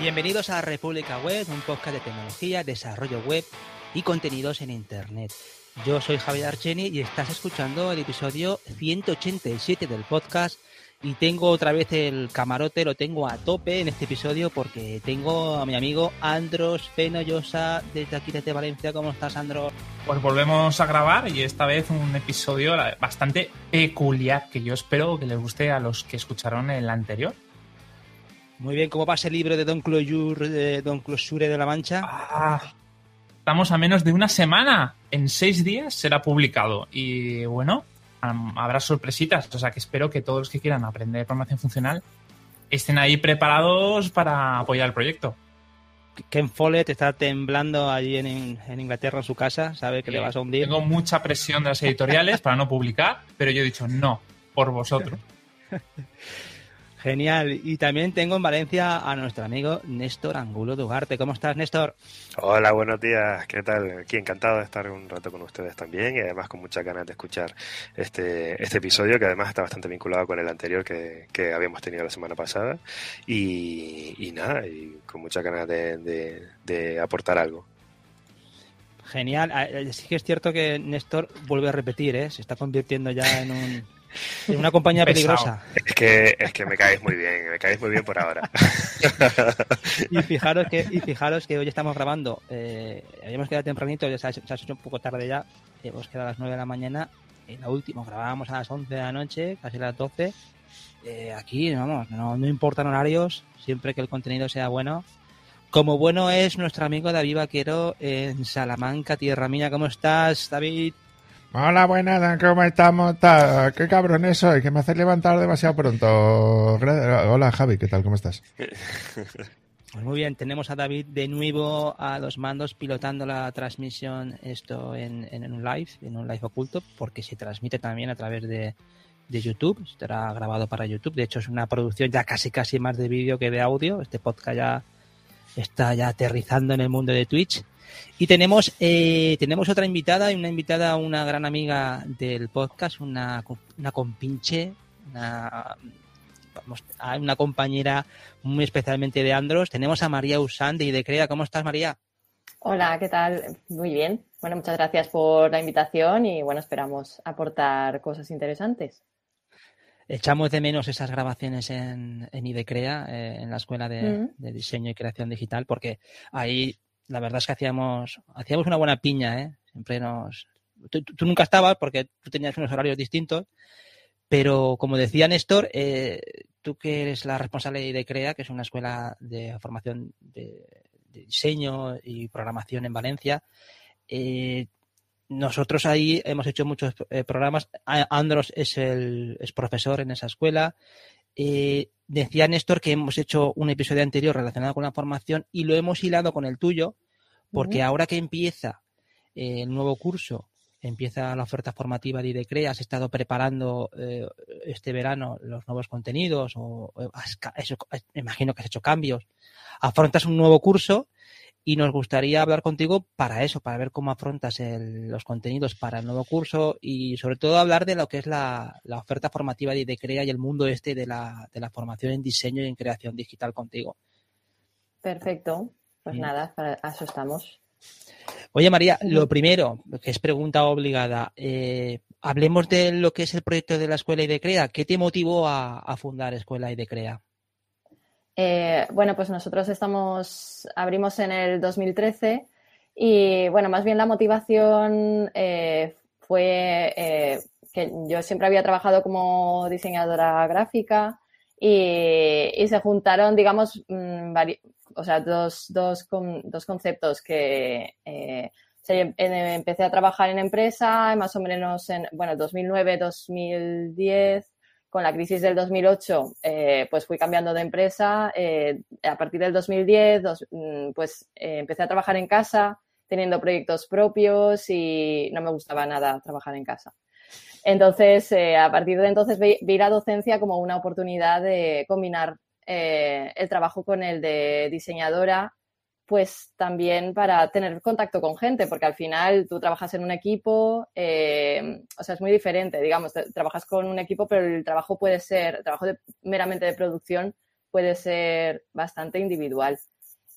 Bienvenidos a República Web, un podcast de tecnología, desarrollo web y contenidos en Internet. Yo soy Javier Archeni y estás escuchando el episodio 187 del podcast y tengo otra vez el camarote, lo tengo a tope en este episodio porque tengo a mi amigo Andros Fenollosa desde aquí desde Valencia. ¿Cómo estás, Andros? Pues volvemos a grabar y esta vez un episodio bastante peculiar que yo espero que les guste a los que escucharon el anterior. Muy bien, ¿cómo pasa el libro de Don Closure de, Don Closure de la Mancha? Ah, estamos a menos de una semana. En seis días será publicado. Y bueno, habrá sorpresitas. O sea que espero que todos los que quieran aprender programación funcional estén ahí preparados para apoyar el proyecto. Ken Follett está temblando allí en, Inglaterra en su casa, sabe que le vas a hundir. Tengo mucha presión de las editoriales para no publicar, pero yo he dicho no, por vosotros. Genial. Y también tengo en Valencia a nuestro amigo Néstor Angulo Dugarte. ¿Cómo estás, Néstor? Hola, buenos días. ¿Qué tal? Aquí encantado de estar un rato con ustedes también y además con muchas ganas de escuchar este, este episodio que además está bastante vinculado con el anterior que, habíamos tenido la semana pasada. Y, nada, y con muchas ganas de, aportar algo. Genial. Ah, eh, sí que es cierto que Néstor vuelve a repetir, ¿eh? Se está convirtiendo ya en un en una compañía peligrosa. Es que, es que me caéis muy bien, me caéis muy bien por ahora. y fijaros que, y fijaros que hoy estamos grabando, eh, habíamos quedado tempranito, ya se ha, hecho un poco tarde ya, hemos quedado a las 9 de la mañana, en la última grabábamos a las 11 de la noche, casi a las 12. Eh, aquí, vamos, no, no importan horarios, siempre que el contenido sea bueno. Como bueno es nuestro amigo David Vaquero en Salamanca, Tierra Mía. ¿Cómo estás, David? Hola, buenas, ¿cómo estamos? ¿Qué cabrón es hoy? Que me hace levantar demasiado pronto. Hola, Javi, ¿qué tal? ¿Cómo estás? Pues muy bien, tenemos a David de nuevo a los mandos pilotando la transmisión esto en, un live, en un live oculto, porque se transmite también a través de, de YouTube, estará grabado para YouTube. De hecho, es una producción ya casi casi más de vídeo que de audio. Este podcast ya está ya aterrizando en el mundo de Twitch. Y tenemos, eh, tenemos otra invitada, y una invitada, una gran amiga del podcast, una, una compinche, una, una compañera muy especialmente de Andros. Tenemos a María Usán de Idecrea. ¿Cómo estás, María? Hola, ¿qué tal? Muy bien. Bueno, muchas gracias por la invitación y bueno, esperamos aportar cosas interesantes. Echamos de menos esas grabaciones en, en Idecrea, eh, en la Escuela de, mm. de, Diseño y Creación Digital, porque ahí la verdad es que hacíamos, hacíamos una buena piña, ¿eh? Siempre nos... Tú, nunca estabas porque tú tenías unos horarios distintos, pero como decía Néstor, eh, tú que eres la responsable de CREA, que es una escuela de formación de, diseño y programación en Valencia, eh, nosotros ahí hemos hecho muchos eh, programas. Andros es el es profesor en esa escuela. Decía Néstor que hemos hecho un episodio anterior relacionado con la formación y lo hemos hilado con el tuyo, porque ahora que empieza eh, el nuevo curso, empieza la oferta formativa de IDECRE, has estado preparando eh, este verano los nuevos contenidos, o, imagino que has hecho cambios, afrontas un nuevo curso y nos gustaría hablar contigo para eso, para ver cómo afrontas los contenidos para el nuevo curso y sobre todo hablar de lo que es la, oferta formativa de IDECREA y el mundo este de la, de la formación en diseño y en creación digital contigo. Perfecto, pues nada, para eso estamos. Oye María, lo primero, que es pregunta obligada, eh, hablemos de lo que es el proyecto de la Escuela IDECREA. ¿Qué te motivó a, a fundar Escuela IDECREA? Eh, bueno, pues nosotros estamos, abrimos en el 2013 y bueno, más bien la motivación eh, fue eh, que yo siempre había trabajado como diseñadora gráfica y, se juntaron, digamos, mm, o sea, dos, dos, dos conceptos que empecé a trabajar en empresa más o menos en, bueno, 2009, 2010 con la crisis del 2008, eh, pues fui cambiando de empresa. Eh, a partir del 2010, mm, pues eh, empecé a trabajar en casa, teniendo proyectos propios y no me gustaba nada trabajar en casa. Entonces, a partir de entonces vi, vi, la docencia como una oportunidad de combinar el trabajo con el de diseñadora pues también para tener contacto con gente, porque al final tú trabajas en un equipo, eh, o sea, es muy diferente, digamos, trabajas con un equipo, pero el trabajo puede ser, trabajo meramente de producción puede ser bastante individual.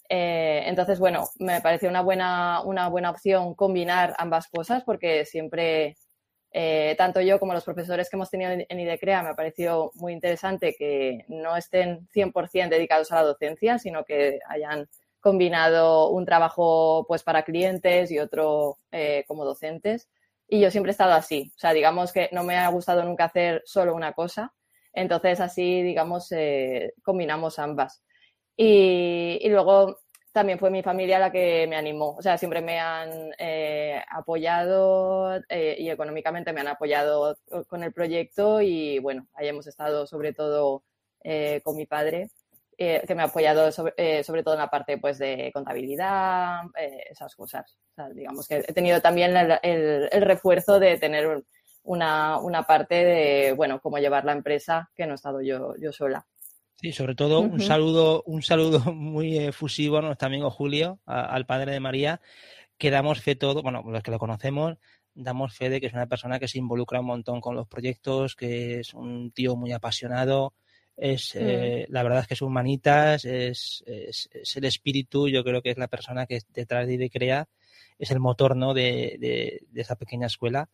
Eh, entonces, bueno, me pareció una buena, una buena opción combinar ambas cosas porque siempre, eh, tanto yo como los profesores que hemos tenido en IDECREA, me ha parecido muy interesante que no estén 100% dedicados a la docencia, sino que hayan combinado un trabajo pues para clientes y otro eh, como docentes. Y yo siempre he estado así. O sea, digamos que no me ha gustado nunca hacer solo una cosa. Entonces, así, digamos, combinamos ambas. Y, luego también fue mi familia la que me animó. O sea, siempre me han eh, apoyado eh, y económicamente me han apoyado con el proyecto y bueno, ahí hemos estado sobre todo eh, con mi padre, que me ha apoyado sobre, sobre, todo en la parte pues de contabilidad, esas cosas. O sea, digamos que he tenido también el, el, refuerzo de tener una, una, parte de, bueno, cómo llevar la empresa, que no he estado yo, yo sola. Sí, sobre todo un saludo, un saludo muy efusivo a nuestro amigo Julio, al padre de María, que damos fe todo, bueno, los que lo conocemos, damos fe de que es una persona que se involucra un montón con los proyectos, que es un tío muy apasionado, es mm. eh, la verdad es que es humanitas, es, es, el espíritu, yo creo que es la persona que detrás de Idecrea, es el motor ¿no? de, de, esa pequeña escuela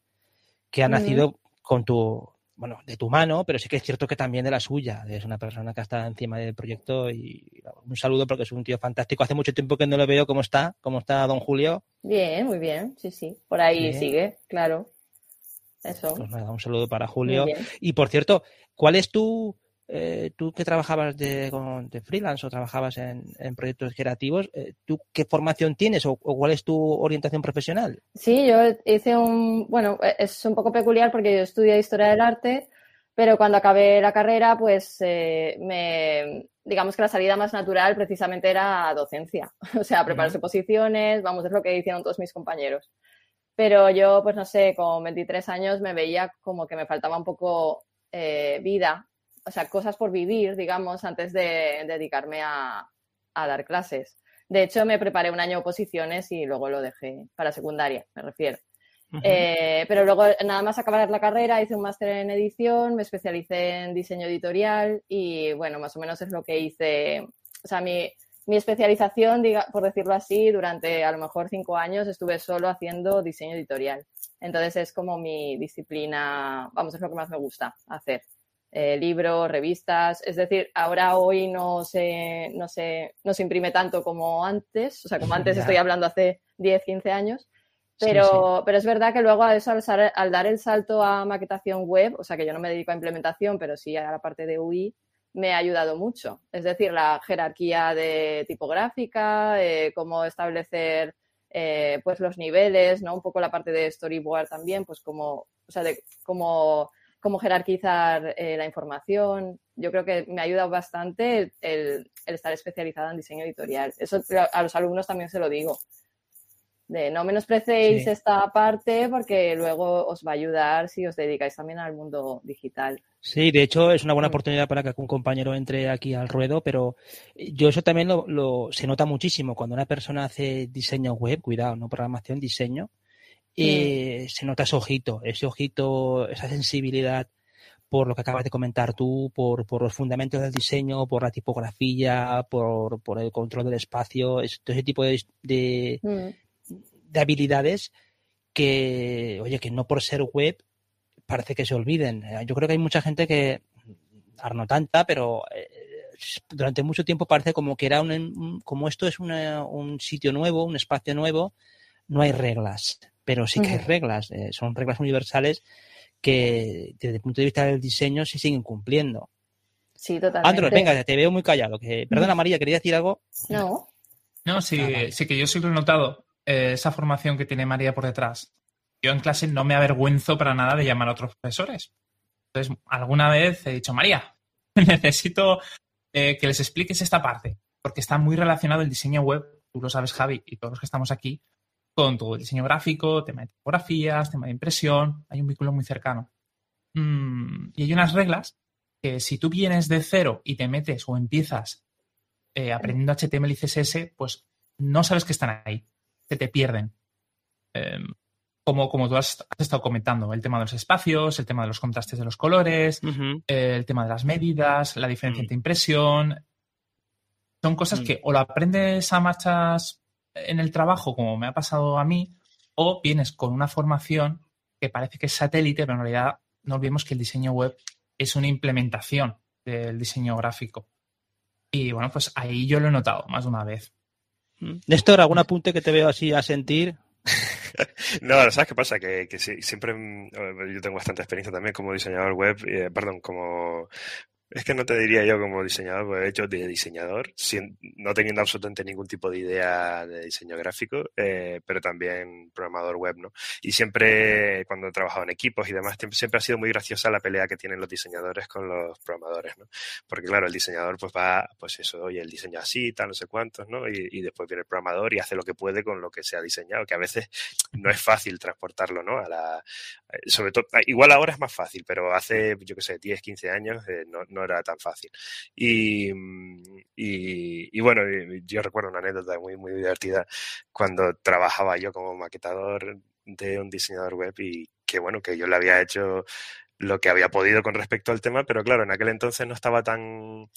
que ha nacido con tu bueno, de tu mano, pero sí que es cierto que también de la suya. Es una persona que está encima del proyecto y un saludo porque es un tío fantástico. Hace mucho tiempo que no lo veo. ¿Cómo está? ¿Cómo está don Julio? Bien, muy bien. Sí, sí. Por ahí sigue, claro. Eso. Pues nada, un saludo para Julio. Y por cierto, ¿cuál es tu, eh, tú que trabajabas de, freelance o trabajabas en, proyectos creativos, eh, ¿tú qué formación tienes o, cuál es tu orientación profesional? Sí, yo hice un, bueno, es un poco peculiar porque yo estudié historia del arte, pero cuando acabé la carrera, pues eh, me, digamos que la salida más natural precisamente era docencia, o sea, preparar exposiciones, vamos, es lo que hicieron todos mis compañeros. Pero yo, pues no sé, con 23 años me veía como que me faltaba un poco vida o sea, cosas por vivir, digamos, antes de dedicarme a, dar clases. De hecho, me preparé un año oposiciones y luego lo dejé para secundaria, me refiero. Eh, pero luego, nada más acabar la carrera, hice un máster en edición, me especialicé en diseño editorial y, bueno, más o menos es lo que hice. O sea, mi, mi especialización, por decirlo así, durante a lo mejor cinco años estuve solo haciendo diseño editorial. Entonces es como mi disciplina, vamos, es lo que más me gusta hacer. Eh, libros, revistas. Es decir, ahora hoy no se, no, se, no se imprime tanto como antes, o sea, como antes estoy hablando hace 10, 15 años. Pero, pero es verdad que luego eso, al, dar el salto a maquetación web, o sea que yo no me dedico a implementación, pero sí a la parte de UI, me ha ayudado mucho. Es decir, la jerarquía de tipográfica, eh, cómo establecer eh, pues los niveles, ¿no? Un poco la parte de storyboard también, pues como, o sea, de cómo cómo jerarquizar eh, la información. Yo creo que me ha ayudado bastante el, estar especializada en diseño editorial. Eso a los alumnos también se lo digo. De no menosprecéis esta parte porque luego os va a ayudar si os dedicáis también al mundo digital. Sí, de hecho es una buena mm. oportunidad para que un compañero entre aquí al ruedo, pero yo eso también lo, se nota muchísimo cuando una persona hace diseño web, cuidado, no programación, diseño, eh, se nota ese ojito, ese ojito, esa sensibilidad por lo que acabas de comentar tú, por, por los fundamentos del diseño, por la tipografía, por, por el control del espacio, todo ese tipo de, de, mm. de, habilidades que, oye, que no por ser web parece que se olviden. Yo creo que hay mucha gente que, no tanta, pero eh, durante mucho tiempo parece como que era un, como esto es un sitio nuevo, un espacio nuevo, no hay reglas pero sí que hay reglas, eh, son reglas universales que desde el punto de vista del diseño se siguen cumpliendo. Sí, totalmente. Andros, venga, te veo muy callado. Que, perdona, María, ¿quería decir algo? No. No, sí, ah, sí que yo sí lo he notado, eh, esa formación que tiene María por detrás. Yo en clase no me avergüenzo para nada de llamar a otros profesores. Entonces, alguna vez he dicho, María, necesito eh, que les expliques esta parte, porque está muy relacionado el diseño web, tú lo sabes, Javi, y todos los que estamos aquí, con todo el diseño gráfico, tema de tipografías, tema de impresión, hay un vínculo muy cercano. Mm, y hay unas reglas que si tú vienes de cero y te metes o empiezas eh, aprendiendo HTML y CSS, pues no sabes que están ahí, se te pierden. Em, como, como tú has, estado comentando, el tema de los espacios, el tema de los contrastes de los colores, el tema de las medidas, la diferencia mm. entre impresión. Son cosas mm. que o lo aprendes a marchas en el trabajo, como me ha pasado a mí, o vienes con una formación que parece que es satélite, pero en realidad no olvidemos que el diseño web es una implementación del diseño gráfico. Y bueno, pues ahí yo lo he notado más de una vez. Mm. Néstor, ¿algún apunte que te veo así a sentir? no, ¿sabes qué pasa? Que, siempre mm, yo tengo bastante experiencia también como diseñador web, eh, perdón, como es que no te diría yo como diseñador, porque he hecho de diseñador, sin, no teniendo absolutamente ningún tipo de idea de diseño gráfico, eh, pero también programador web, ¿no? Y siempre, cuando he trabajado en equipos y demás, siempre ha sido muy graciosa la pelea que tienen los diseñadores con los programadores, ¿no? Porque claro, el diseñador pues va, pues eso, oye, el diseño así, tal, no sé cuántos, ¿no? Y, y después viene el programador y hace lo que puede con lo que se ha diseñado, que a veces no es fácil transportarlo, ¿no? A la, eh, sobre todo, igual ahora es más fácil, pero hace, yo qué sé, 10, 15 años eh, no, no era tan fácil. Y, y, bueno, yo recuerdo una anécdota muy, muy divertida cuando trabajaba yo como maquetador de un diseñador web y que bueno, que yo le había hecho lo que había podido con respecto al tema, pero claro, en aquel entonces no estaba tan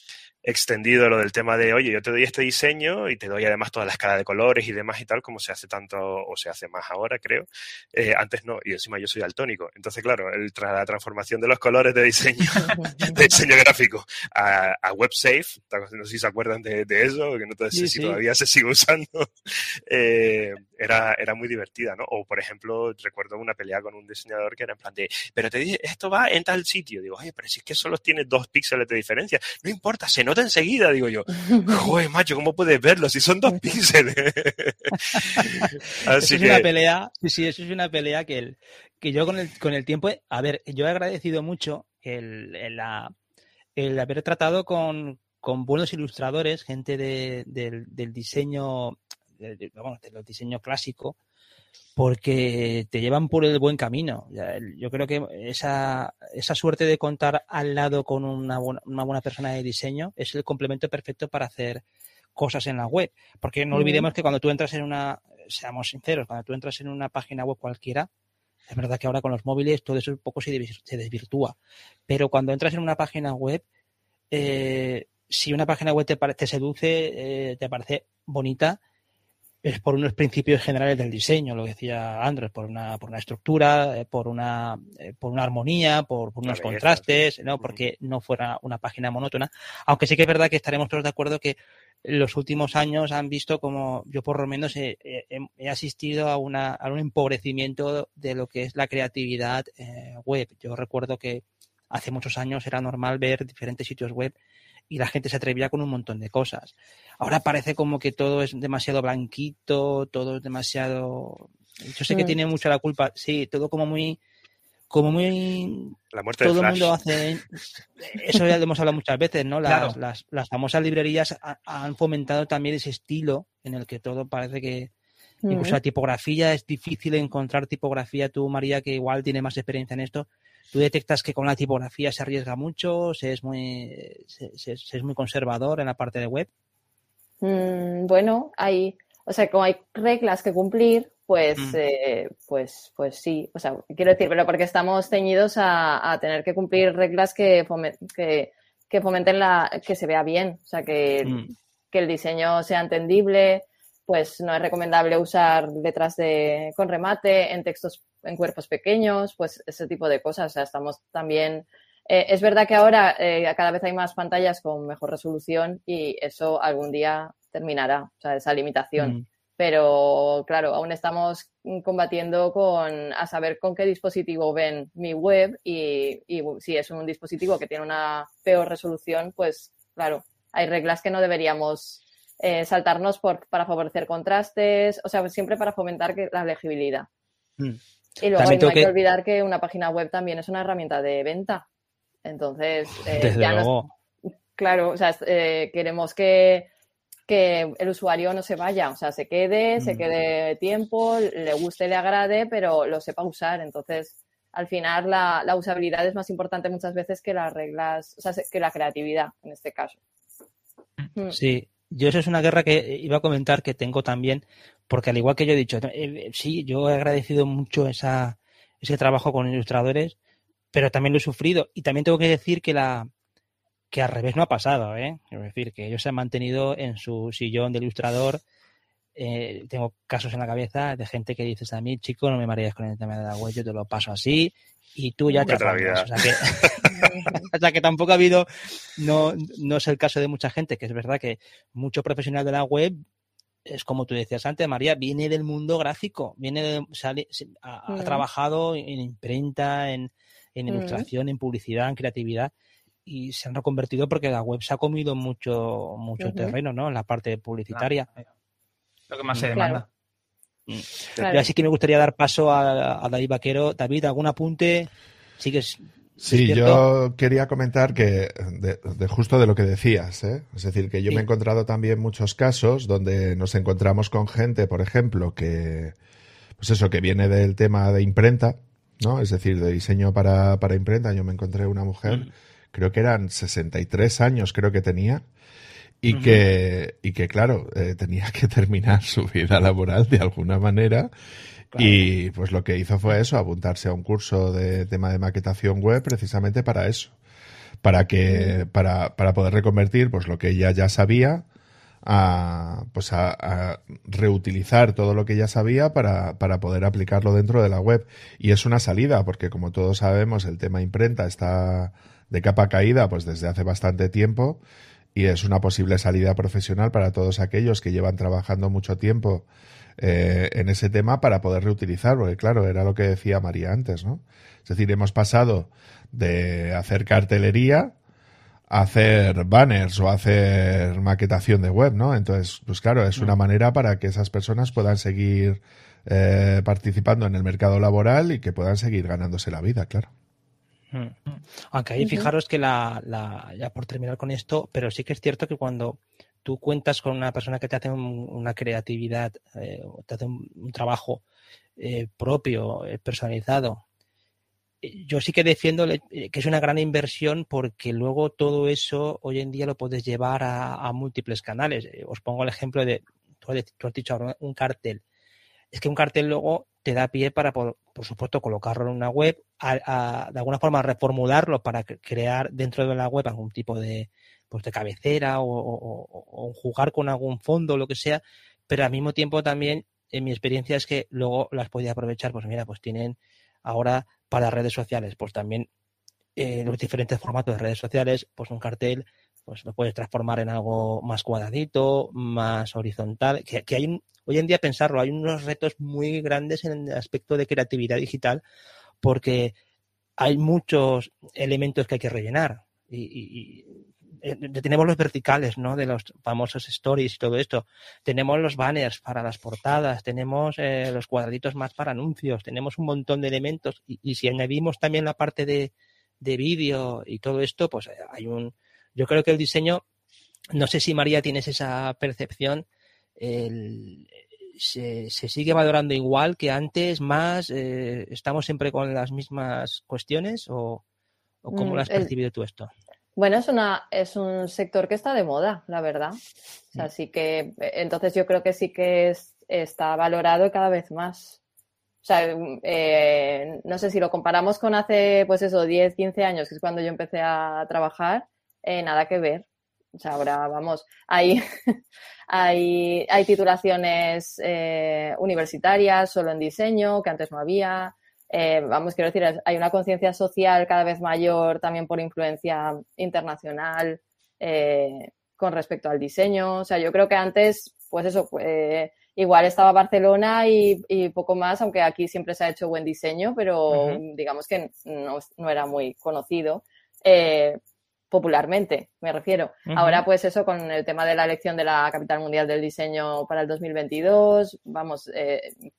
extendido lo del tema de, oye, yo te doy este diseño y te doy además toda la escala de colores y demás y tal, como se hace tanto o se hace más ahora, creo. Eh, antes no, y encima yo soy daltónico. Entonces, claro, el, la transformación de los colores de diseño, de diseño gráfico a, a WebSafe, no sé si se acuerdan de, eso, que no sé si todavía se sigue usando, eh, era, era muy divertida, ¿no? O, por ejemplo, recuerdo una pelea con un diseñador que era en plan de, pero te dije, esto va en tal sitio. Digo, oye, pero si es que solo tiene dos píxeles de diferencia, no importa, se nota enseguida, digo yo. Joder, macho, ¿cómo puedes verlo si son dos píxeles? Así es una pelea, sí, eso es una pelea que, el, que yo con el, con el tiempo, a ver, yo he agradecido mucho el, el, haber tratado con, con buenos ilustradores, gente de, del, del, diseño, de, bueno, del diseño clásico, porque te llevan por el buen camino. Yo creo que esa, esa suerte de contar al lado con una buena, una buena persona de diseño es el complemento perfecto para hacer cosas en la web. Porque no olvidemos que cuando tú entras en una, seamos sinceros, cuando tú entras en una página web cualquiera, es verdad que ahora con los móviles todo eso un poco se, desvirtúa. Pero cuando entras en una página web, eh, si una página web te, te seduce, eh, te parece bonita, es por unos principios generales del diseño, lo que decía Andrés, por una, por una estructura, eh, por una, eh, por una armonía, por, unos contrastes, ¿no? Porque no fuera una página monótona. Aunque sí que es verdad que estaremos todos de acuerdo que los últimos años han visto como yo por lo menos he, asistido a, una, a un empobrecimiento de lo que es la creatividad eh, web. Yo recuerdo que hace muchos años era normal ver diferentes sitios web y la gente se atrevía con un montón de cosas. Ahora parece como que todo es demasiado blanquito, todo es demasiado... Yo sé que mm. tiene mucha la culpa, sí, todo como muy... Como muy... La muerte todo el mundo hace... Eso ya lo hemos hablado muchas veces, ¿no? Las, las, famosas librerías han fomentado también ese estilo en el que todo parece que... Incluso la tipografía, es difícil encontrar tipografía. Tú, María, que igual tiene más experiencia en esto, tú detectas que con la tipografía se arriesga mucho, se es muy, se, es muy conservador en la parte de web. Mm, bueno, hay, o sea, como hay reglas que cumplir, pues, mm. eh, pues, pues sí, o sea, quiero decir, pero porque estamos ceñidos a, tener que cumplir reglas que, que, fomenten la, que se vea bien, o sea, que, mm. que el diseño sea entendible, pues no es recomendable usar letras de, con remate en textos en cuerpos pequeños, pues ese tipo de cosas. O sea, estamos también. Eh, es verdad que ahora eh, cada vez hay más pantallas con mejor resolución y eso algún día terminará, o sea, esa limitación. Mm. Pero claro, aún estamos combatiendo con a saber con qué dispositivo ven mi web y, y si es un dispositivo que tiene una peor resolución, pues claro, hay reglas que no deberíamos eh, saltarnos por, para favorecer contrastes, o sea, siempre para fomentar que, la legibilidad. Mm. Y luego no hay que... olvidar que una página web también es una herramienta de venta. Entonces, eh, ya claro, o sea, eh, queremos que, que, el usuario no se vaya, o sea, se quede, se mm. quede tiempo, le guste, le agrade, pero lo sepa usar. Entonces, al final, la, la usabilidad es más importante muchas veces que las reglas, o sea, que la creatividad en este caso. Sí, yo eso es una guerra que iba a comentar que tengo también, porque al igual que yo he dicho, eh, sí, yo he agradecido mucho esa, ese trabajo con ilustradores, pero también lo he sufrido. Y también tengo que decir que la que al revés no ha pasado, ¿eh? Es decir, que ellos se han mantenido en su sillón de ilustrador. Eh, tengo casos en la cabeza de gente que dices a mí, chico, no me marees con el tema de la web, yo te lo paso así y tú ya te. O sea, que, o sea que tampoco ha habido, no, no es el caso de mucha gente, que es verdad que mucho profesional de la web es como tú decías antes, María, viene del mundo gráfico, viene de, ha, mm. trabajado en imprenta, en, en mm. ilustración, en publicidad, en creatividad y se han reconvertido porque la web se ha comido mucho, mucho terreno, ¿no? En la parte publicitaria. Lo que más se demanda. Mm. así que me gustaría dar paso a, David Vaquero. David, ¿algún apunte? ¿Sigues Sí, yo quería comentar que de, justo de lo que decías, ¿eh? es decir, que yo me he encontrado también muchos casos donde nos encontramos con gente, por ejemplo, que, pues eso, que viene del tema de imprenta, ¿no? Es decir, de diseño para, para imprenta. Yo me encontré una mujer, creo que eran 63 años, creo que tenía, y que, y que claro, eh, tenía que terminar su vida laboral de alguna manera y pues lo que hizo fue eso, apuntarse a un curso de tema de maquetación web precisamente para eso. Para que, para, para poder reconvertir pues lo que ella ya sabía a, pues a, reutilizar todo lo que ella sabía para, para poder aplicarlo dentro de la web. Y es una salida, porque como todos sabemos, el tema imprenta está de capa caída pues desde hace bastante tiempo y es una posible salida profesional para todos aquellos que llevan trabajando mucho tiempo eh, en ese tema para poder reutilizar, porque claro, era lo que decía María antes, ¿no? Es decir, hemos pasado de hacer cartelería a hacer banners o hacer maquetación de web, ¿no? Entonces, pues claro, es una mm. manera para que esas personas puedan seguir eh, participando en el mercado laboral y que puedan seguir ganándose la vida, claro. Mm. Aunque ahí fijaros que la, la, ya por terminar con esto, pero sí que es cierto que cuando tú cuentas con una persona que te hace una creatividad, eh, te hace un, trabajo eh, propio, eh, personalizado. Yo sí que defiendo que es una gran inversión porque luego todo eso hoy en día lo puedes llevar a, múltiples canales. Os pongo el ejemplo de, tú has dicho ahora, un cartel. Es que un cartel luego te da pie para, por, supuesto, colocarlo en una web, de alguna forma reformularlo para crear dentro de la web algún tipo de, pues de cabecera o, jugar con algún fondo, lo que sea, pero al mismo tiempo también, en mi experiencia es que luego las podía aprovechar, pues mira, pues tienen ahora para redes sociales, pues también eh, los diferentes formatos de redes sociales, pues un cartel, pues lo puedes transformar en algo más cuadradito, más horizontal, que, que hay hoy en día pensarlo, hay unos retos muy grandes en el aspecto de creatividad digital, porque hay muchos elementos que hay que rellenar. y, eh, tenemos los verticales, ¿no? De los famosos stories y todo esto. Tenemos los banners para las portadas, tenemos eh, los cuadraditos más para anuncios, tenemos un montón de elementos y, si añadimos también la parte de, de vídeo y todo esto, pues eh, hay un... Yo creo que el diseño, no sé si María tienes esa percepción, se, sigue valorando igual que antes, más, estamos siempre con las mismas cuestiones o, o cómo mm, lo has percibido tú esto? Bueno, es, una, es un sector que está de moda, la verdad. Así mm. que entonces yo creo que sí que está valorado cada vez más. O sea, eh, no sé si lo comparamos con hace, pues eso, 10, 15 años, que es cuando yo empecé a trabajar, eh, nada que ver. O sea, ahora vamos, hay, hay, hay titulaciones eh, universitarias solo en diseño, que antes no había. Eh, vamos, quiero decir, hay una conciencia social cada vez mayor también por influencia internacional eh, con respecto al diseño. O sea, yo creo que antes, pues eso, eh, igual estaba Barcelona y, poco más, aunque aquí siempre se ha hecho buen diseño, pero digamos que no, era muy conocido. popularmente, me refiero. Ahora, pues eso, con el tema de la elección de la capital mundial del diseño para el 2022, vamos,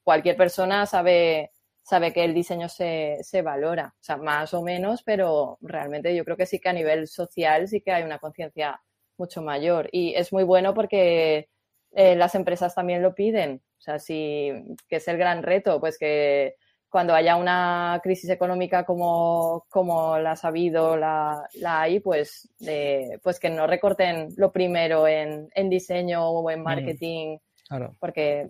cualquier persona sabe sabe que el diseño se, se, valora, o sea, más o menos, pero realmente yo creo que sí que a nivel social sí que hay una conciencia mucho mayor. Y es muy bueno porque eh, las empresas también lo piden, o sea, sí, que es el gran reto, pues que cuando haya una crisis económica como, como la ha habido, la, la hay, pues, eh, pues que no recorten lo primero en, en diseño o en mm. marketing, porque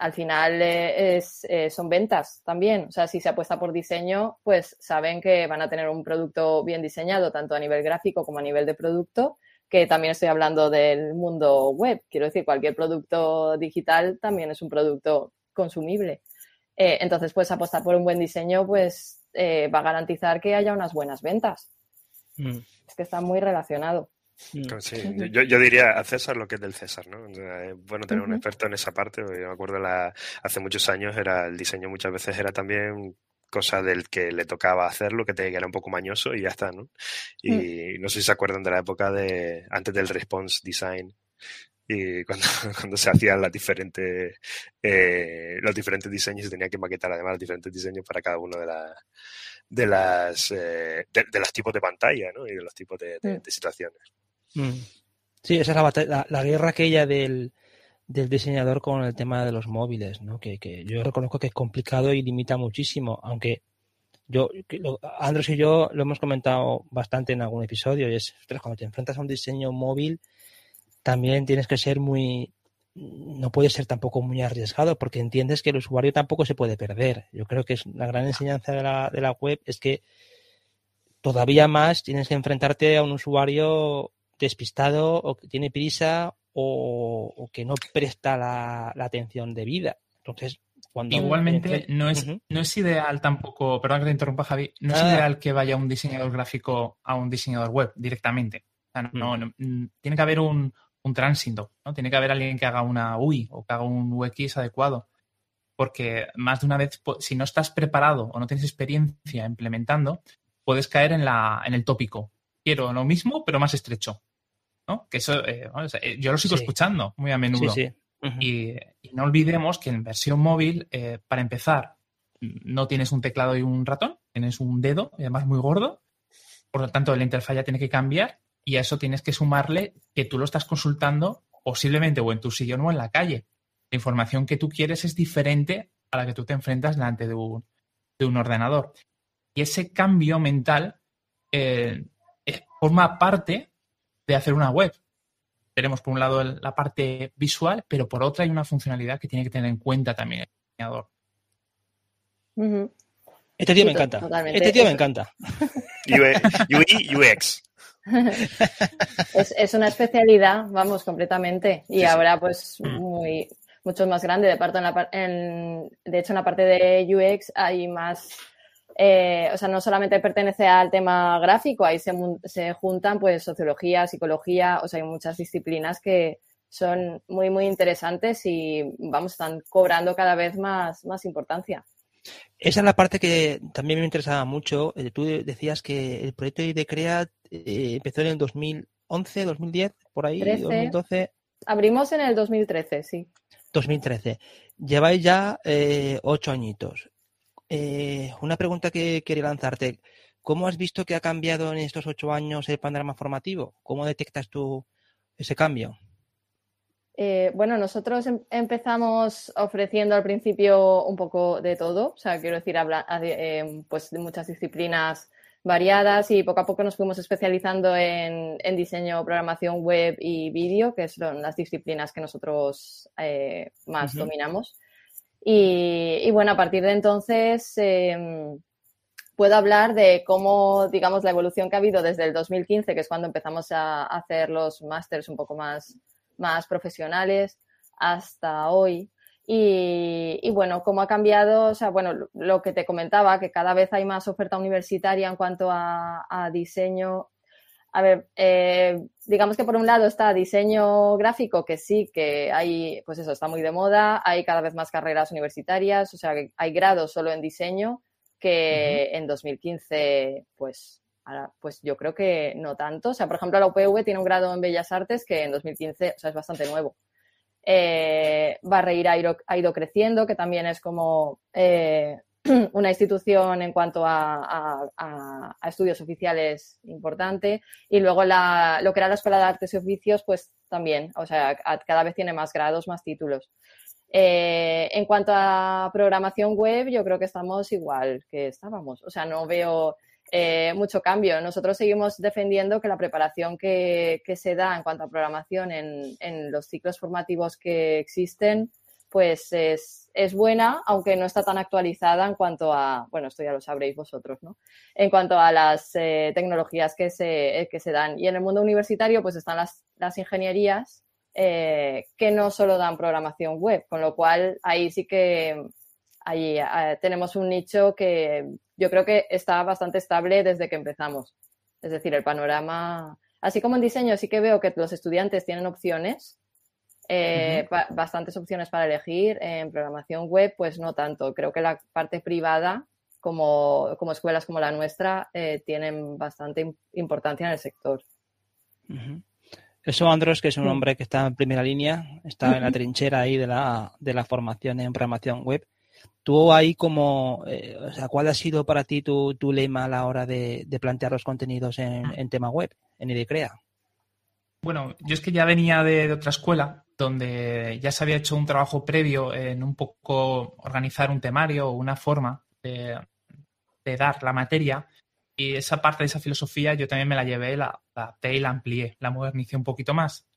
al final eh, es, eh, son ventas también. O sea, si se apuesta por diseño, pues saben que van a tener un producto bien diseñado, tanto a nivel gráfico como a nivel de producto, que también estoy hablando del mundo web. Quiero decir, cualquier producto digital también es un producto consumible. Eh, entonces, pues apostar por un buen diseño, pues va a garantizar que haya unas buenas ventas. Mm. Es que está muy relacionado. Mm. yo, yo, diría a César lo que es del César, ¿no? es bueno tener un experto en esa parte. Yo me acuerdo la, hace muchos años era el diseño muchas veces era también cosa del que le tocaba hacerlo, que, te, era un poco mañoso y ya está, ¿no? Y mm. no sé si se acuerdan de la época de antes del response design y cuando, cuando se hacían las diferentes eh, los diferentes diseños y tenía que maquetar además los diferentes diseños para cada uno de las de las eh, de, los tipos de pantalla ¿no? y de los tipos de, de situaciones. Mm. Sí, esa es la, la, guerra aquella del, del, diseñador con el tema de los móviles, ¿no? Que, que, yo reconozco que es complicado y limita muchísimo, aunque yo, Andros y yo lo hemos comentado bastante en algún episodio, y es, cuando te enfrentas a un diseño móvil, también tienes que ser muy, no puede ser tampoco muy arriesgado porque entiendes que el usuario tampoco se puede perder. Yo creo que es la gran enseñanza de la, de la web es que todavía más tienes que enfrentarte a un usuario despistado o que tiene prisa o, que no presta la, atención debida. Entonces, cuando Igualmente, no, es, no es ideal tampoco, perdón que te interrumpa Javi, no es ideal que vaya un diseñador gráfico a un diseñador web directamente. no, mm. Mm, tiene que haber un, un tránsito, ¿no? Tiene que haber alguien que haga una UI o que haga un UX adecuado. Porque más de una vez, si no estás preparado o no tienes experiencia implementando, puedes caer en, la, en el tópico. Quiero lo mismo, pero más estrecho. Que eso, eh, eh, yo lo sigo escuchando muy a menudo. y, no olvidemos que en versión móvil, eh, para empezar, no tienes un teclado y un ratón, tienes un dedo, y además muy gordo. Por lo tanto, la interfaz ya tiene que cambiar y a eso tienes que sumarle que tú lo estás consultando posiblemente o en tu sillón o en la calle. La información que tú quieres es diferente a la que tú te enfrentas delante de un, de un ordenador. Y ese cambio mental forma parte de hacer una web. Tenemos por un lado la parte visual, pero por otra hay una funcionalidad que tiene que tener en cuenta también el diseñador. Este tío me encanta. Este tío me encanta. UI, UX. Es, una especialidad, vamos, completamente. Y ahora, pues, mm. muy, mucho más grande. De, en de hecho, en la parte de UX hay más eh, o sea, no solamente pertenece al tema gráfico, ahí se, se, juntan pues sociología, psicología, o sea, hay muchas disciplinas que son muy, muy interesantes y vamos, están cobrando cada vez más, más importancia. Esa es la parte que también me interesaba mucho. Eh, tú decías que el proyecto de CREA eh, empezó en el 2011, 2010, por ahí, 2012. Abrimos en el 2013, sí. 2013. Lleváis ya ocho añitos. Eh, una pregunta que quería lanzarte. ¿Cómo has visto que ha cambiado en estos ocho años el panorama formativo? ¿Cómo detectas tú ese cambio? Eh, bueno, nosotros em, empezamos ofreciendo al principio un poco de todo, o sea, quiero decir, habla, eh, pues de muchas disciplinas variadas y poco a poco nos fuimos especializando en, diseño, programación web y vídeo, que son las disciplinas que nosotros más dominamos. Y, bueno, a partir de entonces em, puedo hablar de cómo, digamos, la evolución que ha habido desde el 2015, que es cuando empezamos a hacer los másters un poco más, más profesionales, hasta hoy. Y, bueno, cómo ha cambiado, o sea, bueno, lo que te comentaba, que cada vez hay más oferta universitaria en cuanto a diseño a ver, eh, digamos que por un lado está diseño gráfico, que sí, que hay, pues eso, está muy de moda, hay cada vez más carreras universitarias, o sea, que hay grados solo en diseño, que en 2015, pues, ahora, pues yo creo que no tanto. O sea, por ejemplo, la UPV tiene un grado en Bellas Artes que en 2015, o sea, es bastante nuevo. Eh, Barreira ha ido, ha ido, creciendo, que también es como eh, una institución en cuanto a, estudios oficiales importante y luego lo que era la Escuela de Artes y Oficios, pues también, o sea, cada vez tiene más grados, más títulos. Eh, en cuanto a programación web, yo creo que estamos igual que estábamos, o sea, no veo eh, mucho cambio. Nosotros seguimos defendiendo que la preparación que, se da en cuanto a programación en los ciclos formativos que existen pues es, es, buena, aunque no está tan actualizada en cuanto a, bueno, esto ya lo sabréis vosotros, ¿no? En cuanto a las eh, tecnologías que se, que se dan. Y en el mundo universitario, pues están las, las ingenierías eh, que no solo dan programación web, con lo cual ahí sí que ahí, eh, tenemos un nicho que yo creo que está bastante estable desde que empezamos. Es decir, el panorama, así como en diseño sí que veo que los estudiantes tienen opciones, eh, bastantes opciones para elegir. En programación web, pues no tanto. Creo que la parte privada, como, como escuelas como la nuestra, eh, tienen bastante importancia en el sector. Eso, Andros, que es un hombre que está en primera línea, está en la trinchera ahí de la, de la formación en programación web. Tú ahí como, eh, o sea, ¿cuál ha sido para ti tu, tu lema a la hora de, plantear los contenidos en, en, tema web, en IDECREA? Bueno, yo es que ya venía de, otra escuela donde ya se había hecho un trabajo previo en un poco organizar un temario o una forma de, dar la materia. Y esa parte de esa filosofía yo también me la llevé, la, adapté y la amplié, la modernicé un poquito más.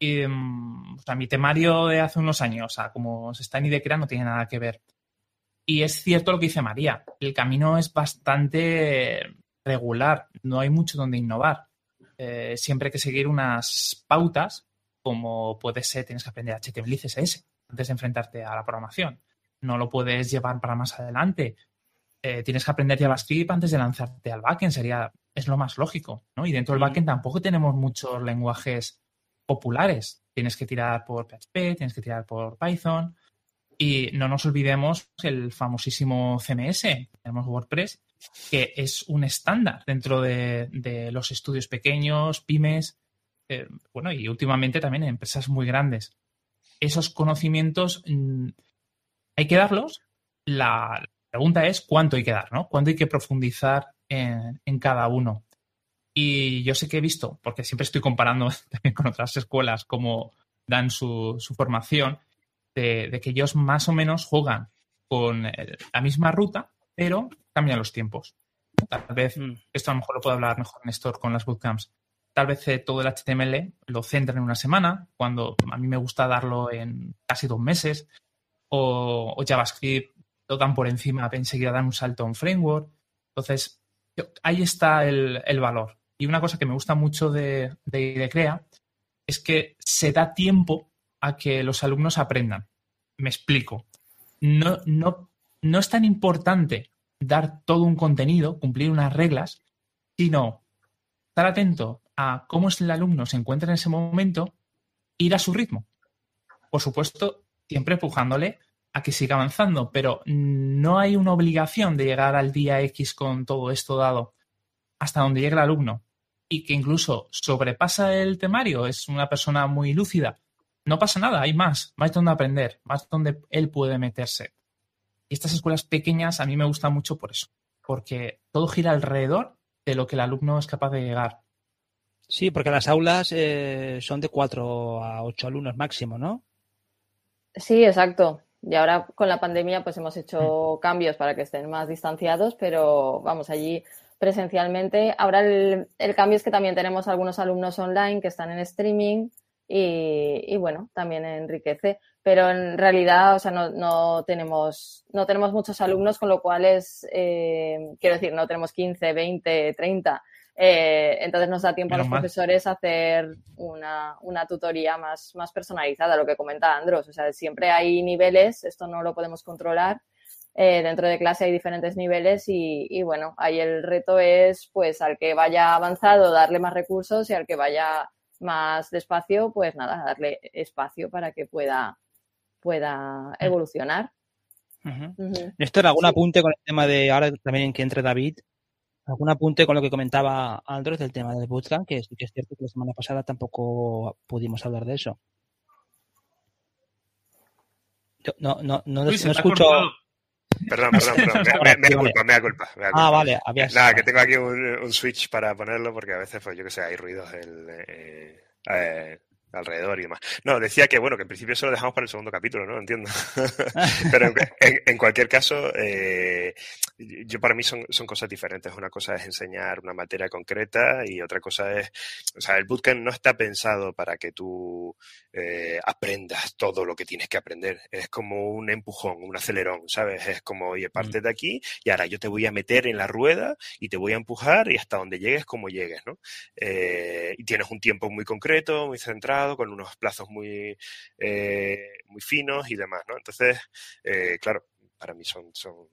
Y, mm, o sea, mi temario de hace unos años, o sea, como se está en IDECREA, no tiene nada que ver. Y es cierto lo que dice María, el camino es bastante regular, no hay mucho donde innovar. Eh, siempre hay que seguir unas pautas, como puede ser, tienes que aprender HTML y CSS antes de enfrentarte a la programación. No lo puedes llevar para más adelante. Eh, tienes que aprender JavaScript antes de lanzarte al backend, sería, es lo más lógico, ¿no? Y dentro del backend tampoco tenemos muchos lenguajes populares. Tienes que tirar por PHP, tienes que tirar por Python. Y no nos olvidemos el famosísimo CMS, tenemos WordPress, que es un estándar dentro de, los estudios pequeños, pymes, eh, bueno, y últimamente también en empresas muy grandes. Esos conocimientos mm, hay que darlos. La pregunta es cuánto hay que dar, ¿no? ¿Cuánto hay que profundizar en, cada uno? Y yo sé que he visto, porque siempre estoy comparando también con otras escuelas cómo dan su, formación, de, que ellos más o menos juegan con la misma ruta, pero cambian los tiempos. Tal vez, mm. esto a lo mejor lo puedo hablar mejor Néstor con las bootcamps. Tal vez eh, todo el HTML lo centran en una semana, cuando a mí me gusta darlo en casi dos meses, o, JavaScript lo dan por encima, enseguida dan un salto a un framework. Entonces, ahí está el, valor. Y una cosa que me gusta mucho de, de Crea es que se da tiempo a que los alumnos aprendan. Me explico. No, no, no es tan importante dar todo un contenido, cumplir unas reglas, sino estar atento a cómo el alumno se encuentra en ese momento, ir a su ritmo. Por supuesto, siempre empujándole a que siga avanzando, pero no hay una obligación de llegar al día X con todo esto dado hasta donde llegue el alumno y que incluso sobrepasa el temario, es una persona muy lúcida, no pasa nada, hay más, más donde aprender, más donde él puede meterse. Y estas escuelas pequeñas a mí me gustan mucho por eso, porque todo gira alrededor de lo que el alumno es capaz de llegar. Sí, porque las aulas eh, son de cuatro a ocho alumnos máximo, ¿no? Sí, exacto. Y ahora con la pandemia pues hemos hecho mm. cambios para que estén más distanciados, pero vamos allí presencialmente. Ahora el, el, cambio es que también tenemos algunos alumnos online que están en streaming y, bueno, también enriquece. Pero en realidad, o sea, no, no, tenemos, no tenemos muchos alumnos, con lo cual es, eh, quiero decir, no tenemos 15, 20, 30. entonces nos da tiempo a los profesores a hacer una, una, tutoría más, más personalizada, lo que comenta Andros. O sea, siempre hay niveles, esto no lo podemos controlar. Eh, dentro de clase hay diferentes niveles y, y, bueno, ahí el reto es pues al que vaya avanzado darle más recursos y al que vaya más despacio, pues nada, darle espacio para que pueda, pueda evolucionar. Esto era algún apunte con el tema de ahora también que entre David, algún apunte con lo que comentaba Andros del tema del bootcamp, que sí que es cierto que la semana pasada tampoco pudimos hablar de eso. no, no, no, no escucho. Perdón, perdón, perdón. Me, me, culpa, me da culpa, Ah, vale. Nada, que tengo aquí un, un, switch para ponerlo porque a veces, pues yo que sé, hay ruidos del, eh, eh, alrededor y demás. No, decía que bueno, que en principio eso lo dejamos para el segundo capítulo, ¿no? Entiendo. Pero en, cualquier caso, eh, yo para mí son, son cosas diferentes. Una cosa es enseñar una materia concreta y otra cosa es, o sea, el bootcamp no está pensado para que tú eh, aprendas todo lo que tienes que aprender. Es como un empujón, un acelerón, ¿sabes? Es como, oye, mm. parte de aquí y ahora yo te voy a meter en la rueda y te voy a empujar y hasta donde llegues, como llegues, ¿no? Eh, y tienes un tiempo muy concreto, muy centrado, con unos plazos muy, eh, muy finos y demás, ¿no? Entonces, claro, para mí son, son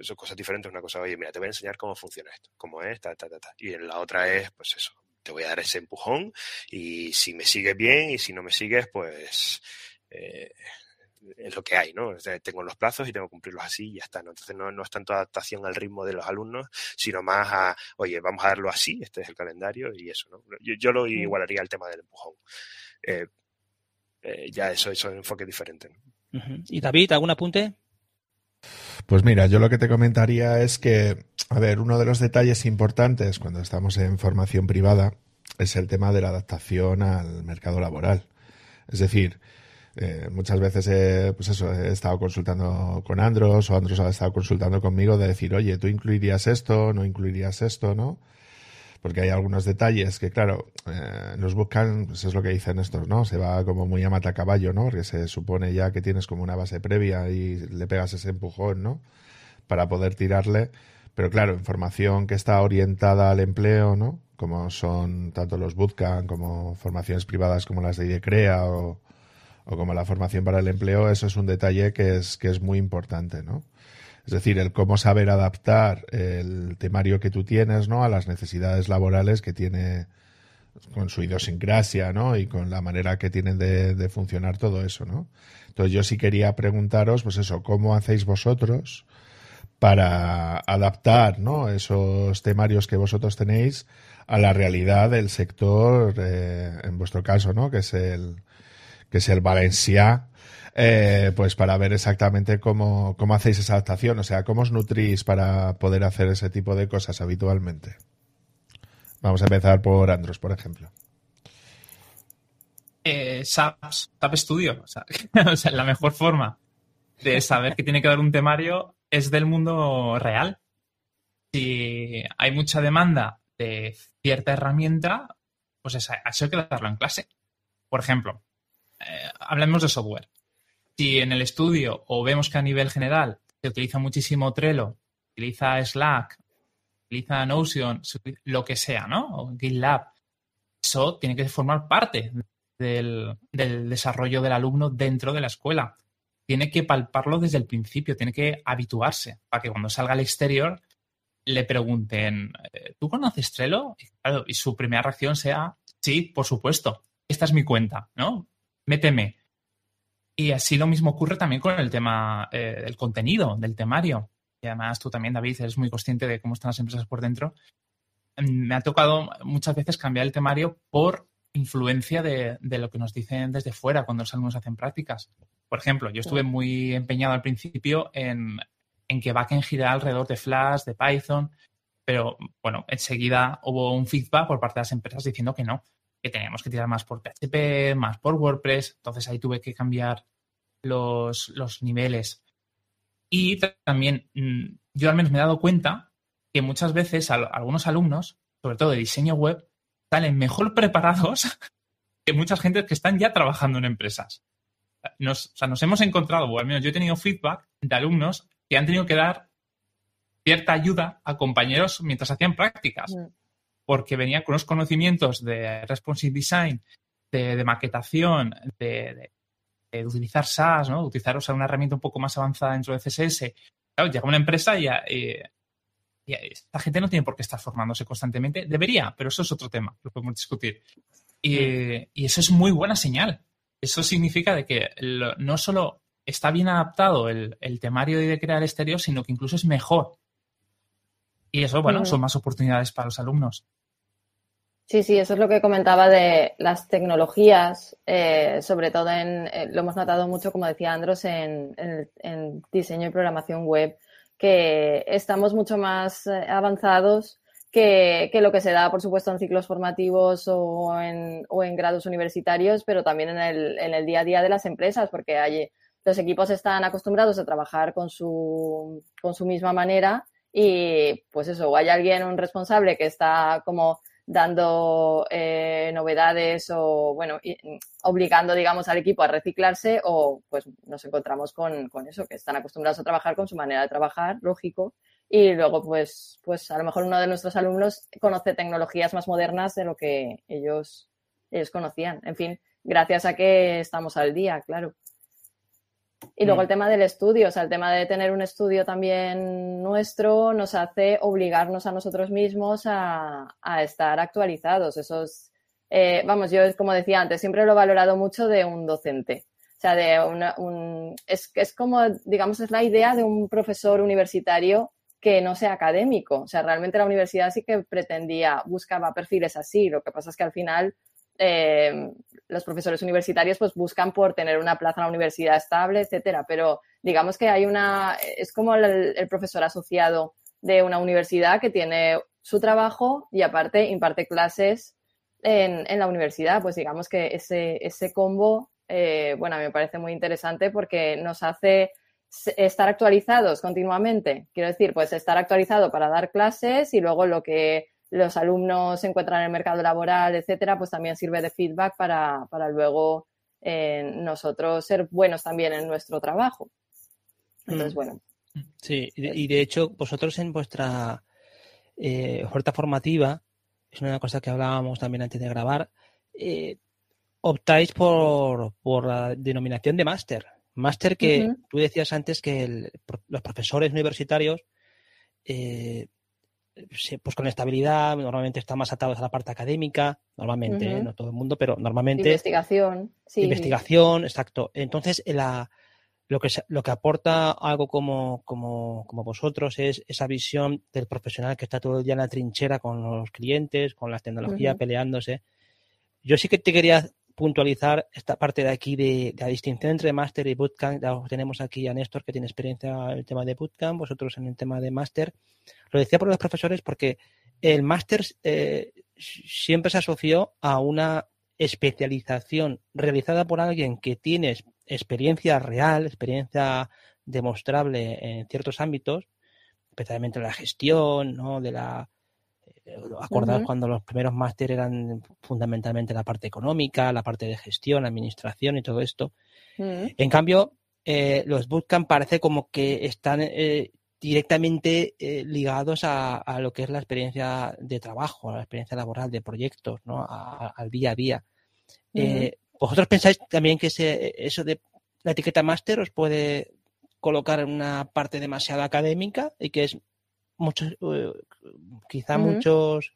son cosas diferentes. Una cosa, oye, mira, te voy a enseñar cómo funciona esto, cómo es, ta, ta, ta, ta. Y en la otra es, pues eso, te voy a dar ese empujón y si me sigues bien y si no me sigues, pues eh, es lo que hay, ¿no? tengo los plazos y tengo que cumplirlos así y ya está, ¿no? Entonces no, no es tanto adaptación al ritmo de los alumnos, sino más a, oye, vamos a darlo así, este es el calendario y eso, ¿no? Yo, lo mm. igualaría al tema del empujón. Eh, eh, ya eso, eso es un enfoque diferente. ¿Y David, algún apunte? Pues mira, yo lo que te comentaría es que, a ver, uno de los detalles importantes cuando estamos en formación privada es el tema de la adaptación al mercado laboral. Es decir, eh, muchas veces he, pues eso, he estado consultando con Andros o Andros ha estado consultando conmigo de decir, oye, tú incluirías esto, no incluirías esto, ¿no? Porque hay algunos detalles que, claro, eh, nos buscan, pues es lo que dicen estos, ¿no? Se va como muy a mata caballo, ¿no? Porque se supone ya que tienes como una base previa y le pegas ese empujón, ¿no? Para poder tirarle. Pero claro, información que está orientada al empleo, ¿no? Como son tanto los bootcamp como formaciones privadas como las de IDECREA o, o como la formación para el empleo, eso es un detalle que es, que es muy importante, ¿no? Es decir, el cómo saber adaptar el temario que tú tienes, ¿no? A las necesidades laborales que tiene con su idiosincrasia, ¿no? Y con la manera que tienen de, funcionar todo eso, ¿no? Entonces yo sí quería preguntaros, pues eso, ¿cómo hacéis vosotros para adaptar, ¿no? Esos temarios que vosotros tenéis a la realidad del sector, eh, en vuestro caso, ¿no? Que es el, que es el Valencia, eh, pues para ver exactamente cómo, cómo hacéis esa adaptación, o sea, cómo os nutrís para poder hacer ese tipo de cosas habitualmente. Vamos a empezar por Andros, por ejemplo. Eh, SAP, Studio, o sea, la mejor forma de saber que tiene que dar un temario es del mundo real. Si hay mucha demanda de cierta herramienta, pues eso hay que darlo en clase. Por ejemplo, eh, hablemos de software si en el estudio o vemos que a nivel general se utiliza muchísimo Trello, utiliza Slack, utiliza Notion, lo que sea, ¿no? O GitLab, eso tiene que formar parte del, desarrollo del alumno dentro de la escuela. Tiene que palparlo desde el principio, tiene que habituarse para que cuando salga al exterior le pregunten, eh, ¿tú conoces Trello? Y, y su primera reacción sea, sí, por supuesto, esta es mi cuenta, ¿no? Méteme. Y así lo mismo ocurre también con el tema eh, del contenido, del temario. Y además tú también, David, eres muy consciente de cómo están las empresas por dentro. Mm, me ha tocado muchas veces cambiar el temario por influencia de, lo que nos dicen desde fuera cuando los alumnos hacen prácticas. Por ejemplo, yo estuve muy empeñado al principio en, en que backend girara alrededor de Flash, de Python, pero bueno, enseguida hubo un feedback por parte de las empresas diciendo que no, que teníamos que tirar más por PHP, más por WordPress. Entonces ahí tuve que cambiar los, los niveles. Y también mm, yo al menos me he dado cuenta que muchas veces algunos alumnos, sobre todo de diseño web, salen mejor preparados que muchas gente que están ya trabajando en empresas. Nos, o sea, nos hemos encontrado, o al menos yo he tenido feedback de alumnos que han tenido que dar cierta ayuda a compañeros mientras hacían prácticas. Mm porque venía con unos conocimientos de responsive design, de, maquetación, de, utilizar SaaS, ¿no? utilizar una herramienta un poco más avanzada dentro de CSS. Claro, llega una empresa y, y, esta gente no tiene por qué estar formándose constantemente. Debería, pero eso es otro tema, lo podemos discutir. Y, eso es muy buena señal. Eso significa de que no solo está bien adaptado el, temario de crear exterior, sino que incluso es mejor y eso, bueno, son más oportunidades para los alumnos. Sí, sí, eso es lo que comentaba de las tecnologías, eh, sobre todo en, eh, lo hemos notado mucho, como decía Andros, en, diseño y programación web, que estamos mucho más eh, avanzados que, lo que se da, por supuesto, en ciclos formativos o en, o en grados universitarios, pero también en el, en el, día a día de las empresas, porque hay, los equipos están acostumbrados a trabajar con su, con su misma manera y, pues eso, o hay alguien, un responsable que está como dando eh, novedades o, bueno, obligando, digamos, al equipo a reciclarse o, pues, nos encontramos con, con eso, que están acostumbrados a trabajar con su manera de trabajar, lógico, y luego pues, pues a lo mejor uno de nuestros alumnos conoce tecnologías más modernas de lo que ellos, ellos conocían. En fin, gracias a que estamos al día, claro. Y luego mm. el tema del estudio, o sea, el tema de tener un estudio también nuestro nos hace obligarnos a nosotros mismos a, a estar actualizados. Eso es, eh, vamos, yo como decía antes, siempre lo he valorado mucho de un docente. O sea, de una, un, es, es como, digamos, es la idea de un profesor universitario que no sea académico. O sea, realmente la universidad sí que pretendía, buscaba perfiles así. Lo que pasa es que al final eh, los profesores universitarios pues buscan por tener una plaza en la universidad estable, etcétera. Pero digamos que hay una, es como el, profesor asociado de una universidad que tiene su trabajo y aparte imparte clases en, en la universidad. Pues digamos que ese, ese combo, eh, bueno, me parece muy interesante porque nos hace estar actualizados continuamente. Quiero decir, pues estar actualizado para dar clases y luego lo que los alumnos encuentran en el mercado laboral, etcétera, pues también sirve de feedback para, para luego eh, nosotros ser buenos también en nuestro trabajo. Entonces, mm. bueno. Sí, y de, hecho, vosotros en vuestra eh, oferta formativa, es una cosa que hablábamos también antes de grabar, eh, optáis por, por la denominación de máster. Máster que tú decías antes que los profesores universitarios, eh, pues con estabilidad, normalmente están más atados a la parte académica, normalmente, ¿eh? no todo el mundo, pero normalmente. Investigación, sí. Investigación, exacto. Entonces, la, lo, que, lo que aporta algo como, como, como vosotros es esa visión del profesional que está todo el día en la trinchera con los clientes, con las tecnologías, peleándose. Yo sí que te quería puntualizar esta parte de aquí de, la distinción entre máster y bootcamp. tenemos aquí a Néstor que tiene experiencia en el tema de bootcamp, vosotros en el tema de máster. Lo decía por los profesores porque el máster eh, siempre se asoció a una especialización realizada por alguien que tiene experiencia real, experiencia demostrable en ciertos ámbitos, especialmente en la gestión, ¿no? de la Acordaos cuando los primeros máster eran fundamentalmente la parte económica, la parte de gestión, administración y todo esto. En cambio, eh, los bootcamp parece como que están eh, directamente eh, ligados a, lo que es la experiencia de trabajo, a la experiencia laboral, de proyectos, ¿no? al día a día. ¿Vosotros pensáis también que ese, eso de la etiqueta máster os puede colocar en una parte demasiado académica y que es eh, quizá muchos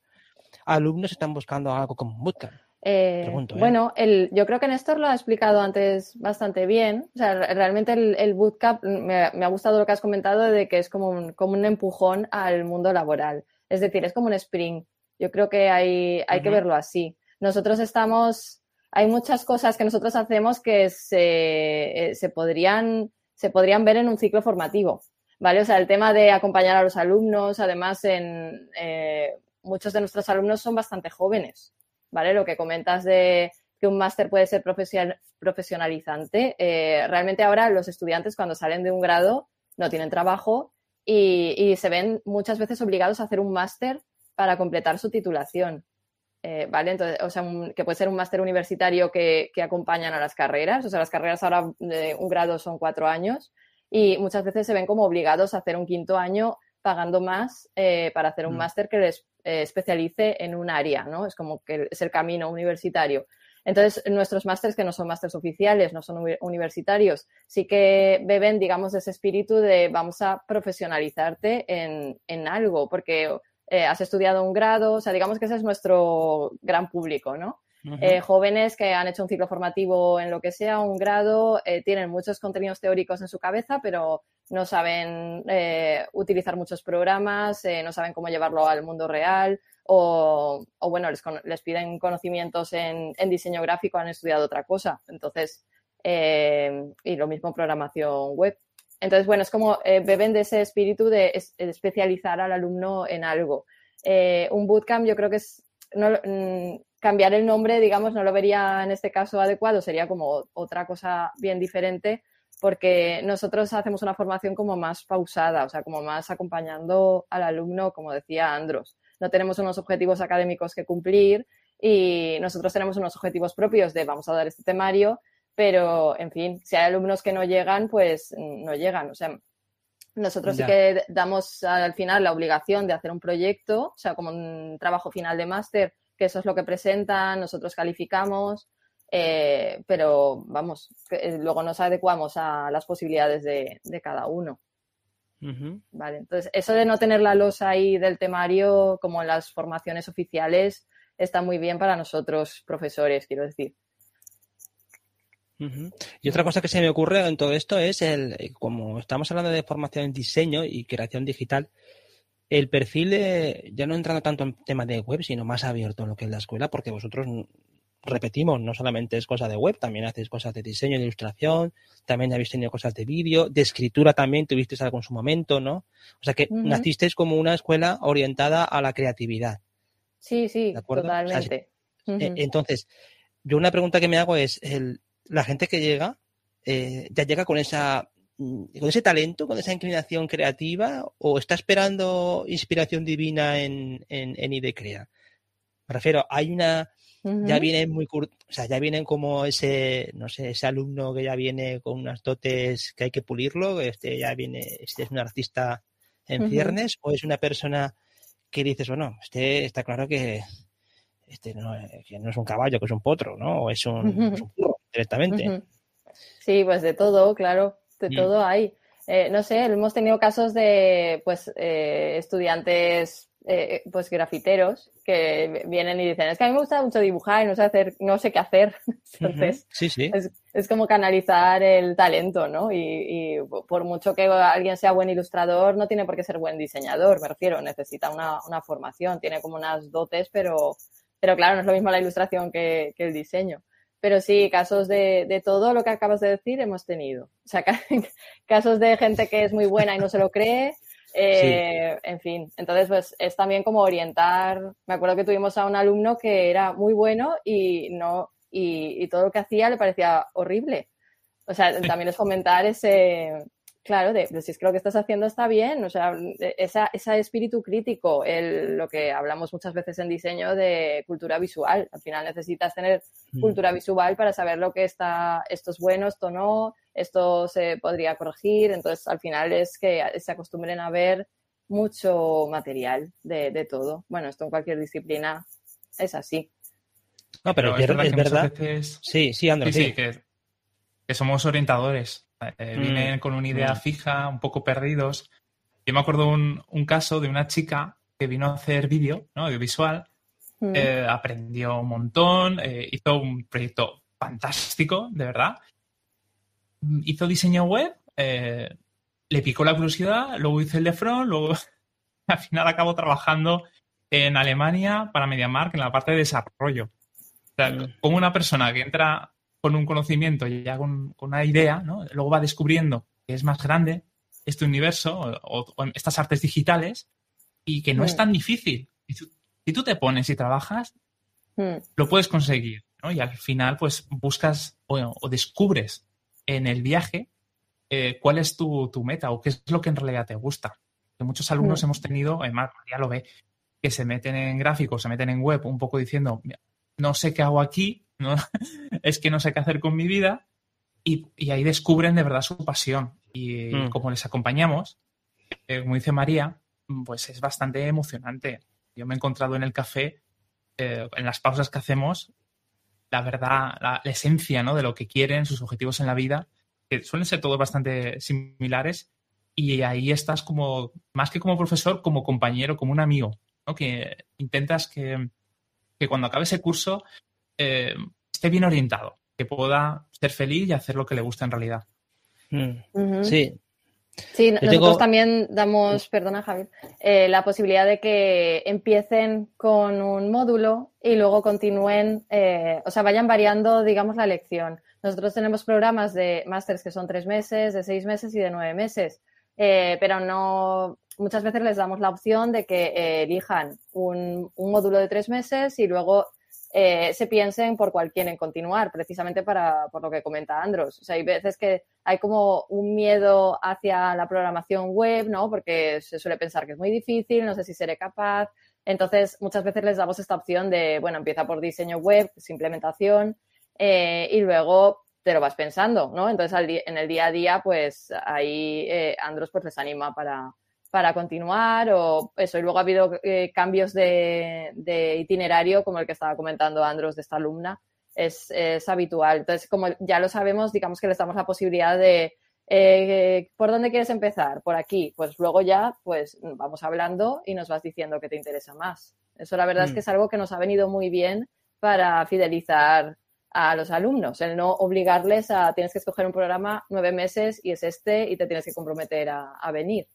alumnos están buscando algo como bootcamp. Eh, ¿eh? Bueno, el, yo creo que Néstor lo ha explicado antes bastante bien. O sea, realmente el, bootcamp, me, ha gustado lo que has comentado de que es como un, como un empujón al mundo laboral. Es decir, es como un spring. Yo creo que hay, hay que verlo así. Nosotros estamos, hay muchas cosas que nosotros hacemos que se, se, podrían, se podrían ver en un ciclo formativo. ¿Vale? O sea, el tema de acompañar a los alumnos, además, en eh, muchos de nuestros alumnos son bastante jóvenes, ¿vale? Lo que comentas de que un máster puede ser profesionalizante. Eh, realmente ahora los estudiantes cuando salen de un grado no tienen trabajo y, se ven muchas veces obligados a hacer un máster para completar su titulación. Eh, ¿Vale? Entonces, o sea, que puede ser un máster universitario que, que, acompañan a las carreras. O sea, las carreras ahora de un grado son cuatro años y muchas veces se ven como obligados a hacer un quinto año pagando más eh, para hacer un mm. máster que les eh, especialice en un área, ¿no? Es como que es el camino universitario. Entonces, nuestros másteres, que no son másteres oficiales, no son universitarios, sí que beben, digamos, ese espíritu de vamos a profesionalizarte en, en algo, porque eh, has estudiado un grado, o sea, digamos que ese es nuestro gran público, ¿no? Eh, jóvenes que han hecho un ciclo formativo en lo que sea, un grado, eh, tienen muchos contenidos teóricos en su cabeza, pero no saben eh, utilizar muchos programas, no saben cómo llevarlo al mundo real o, bueno, les, piden conocimientos en, diseño gráfico, han estudiado otra cosa. Entonces, y lo mismo programación web. Entonces, bueno, es como beben de ese espíritu de especializar al alumno en algo. un bootcamp yo creo que es no, mm, cambiar el nombre, digamos, no lo vería en este caso adecuado, sería como otra cosa bien diferente, porque nosotros hacemos una formación como más pausada, o sea, como más acompañando al alumno, como decía Andros. No tenemos unos objetivos académicos que cumplir y nosotros tenemos unos objetivos propios de vamos a dar este temario, pero en fin, si hay alumnos que no llegan, pues no llegan. O sea, nosotros sí que damos al final la obligación de hacer un proyecto, o sea, como un trabajo final de máster, que eso es lo que presentan, nosotros calificamos, eh, pero vamos, eh, luego nos adecuamos a las posibilidades de, cada uno. Vale, entonces eso de no tener la losa ahí del temario como en las formaciones oficiales está muy bien para nosotros profesores, quiero decir. Y otra cosa que se me ocurre en todo esto es el, eh, como estamos hablando de formación en diseño y creación digital, el perfil ya no entrando tanto en temas de web, sino más abierto en lo que es la escuela, porque vosotros repetimos, no solamente es cosa de web, también hacéis cosas de diseño, de ilustración, también habéis tenido cosas de vídeo, de escritura también tuvisteis algo en su momento, ¿no? O sea que nacisteis como una escuela orientada a la creatividad. Sí, sí, totalmente. E, entonces, yo una pregunta que me hago es, el, la gente que llega, eh, ya llega con esa con ese talento, con esa inclinación creativa, o está esperando inspiración divina en, en, en IDECREA? Me refiero, hay una, ya vienen muy o sea, ya vienen como ese, no sé, ese alumno que ya viene con unas dotes que hay que pulirlo, este ya viene, este es un artista en ciernes, o es una persona que dices, bueno, este está claro que este no, que no es un caballo, que es un potro, ¿no? O es un, directamente. Sí, pues de todo, claro, de mm. todo hay. Eh, no sé, hemos tenido casos de pues eh, estudiantes eh, pues grafiteros que vienen y dicen, es que a mí me gusta mucho dibujar y no sé hacer, no sé qué hacer. Entonces, sí, sí. Es, como canalizar el talento, ¿no? Y, por mucho que alguien sea buen ilustrador, no tiene por qué ser buen diseñador, me refiero, necesita una, formación, tiene como unas dotes, pero, pero claro, no es lo mismo la ilustración que, el diseño. Pero sí, casos de, de, todo lo que acabas de decir hemos tenido. O sea, casos de gente que es muy buena y no se lo cree, eh, en fin, entonces pues es también como orientar. Me acuerdo que tuvimos a un alumno que era muy bueno y no y, todo lo que hacía le parecía horrible. O sea, también es fomentar ese, claro, de, si es que lo que estás haciendo está bien, o sea, esa, ese espíritu crítico, el, lo que hablamos muchas veces en diseño de cultura visual. Al final necesitas tener mm. cultura visual para saber lo que está, esto es bueno, esto no, esto se podría corregir. Entonces, al final es que se acostumbren a ver mucho material de, todo. Bueno, esto en cualquier disciplina es así. No, pero, es, verdad. Sí, sí, Andrés. Sí, que, somos orientadores. Eh, mm. vienen con una idea mm. fija, un poco perdidos. Yo me acuerdo un, un caso de una chica que vino a hacer vídeo, ¿no? audiovisual, mm. eh, aprendió un montón, eh, hizo un proyecto fantástico, de verdad, hizo diseño web, eh, le picó la curiosidad, luego hizo el de front, luego al final acabó trabajando en Alemania para MediaMark en la parte de desarrollo. O sea, mm. como una persona que entra con un conocimiento y ya con, una idea, ¿no? luego va descubriendo que es más grande este universo o, estas artes digitales y que no es mm. tan difícil. Si tú, te pones y trabajas, mm. lo puedes conseguir. ¿no? Y al final, pues buscas o descubres en el viaje eh, cuál es tu, meta o qué es lo que en realidad te gusta. Que muchos alumnos mm. hemos tenido, además, ya lo ve, que se meten en gráficos, se meten en web un poco diciendo, no sé qué hago aquí, no, es que no sé qué hacer con mi vida, y, ahí descubren de verdad su pasión. Y mm. como les acompañamos, eh, como dice María, pues es bastante emocionante. Yo me he encontrado en el café, eh, en las pausas que hacemos, la verdad, la, esencia ¿no? de lo que quieren, sus objetivos en la vida, que suelen ser todos bastante similares. Y ahí estás como, más que como profesor, como compañero, como un amigo, ¿no? que intentas que, cuando acabe ese curso eh, esté bien orientado, que pueda ser feliz y hacer lo que le gusta en realidad. Mm. Sí, Sí, nosotros también damos, perdona Javier, eh, la posibilidad de que empiecen con un módulo y luego continúen, eh, o sea, vayan variando, digamos, la lección. Nosotros tenemos programas de másters que son tres meses, de seis meses y de nueve meses. pero no, muchas veces les damos la opción de que elijan un, un, módulo de tres meses y luego eh, se piensen por cuál quieren continuar, precisamente para, por lo que comenta Andros. O sea, hay veces que hay como un miedo hacia la programación web, ¿no? Porque se suele pensar que es muy difícil, no sé si seré capaz. Entonces, muchas veces les damos esta opción de, bueno, empieza por diseño web, implementación, eh, y luego te lo vas pensando, ¿no? Entonces, en el día a día, pues ahí eh, Andros pues les anima para, para continuar o eso. Y luego ha habido eh, cambios de, itinerario, como el que estaba comentando Andros de esta alumna, es, habitual. Entonces, como ya lo sabemos, digamos que les damos la posibilidad de, eh, ¿por dónde quieres empezar? Por aquí. Pues luego ya, pues vamos hablando y nos vas diciendo qué te interesa más. Eso la verdad es que mm. es algo que nos ha venido muy bien para fidelizar a los alumnos, el no obligarles a tienes que escoger un programa nueve meses y es este y te tienes que comprometer a venir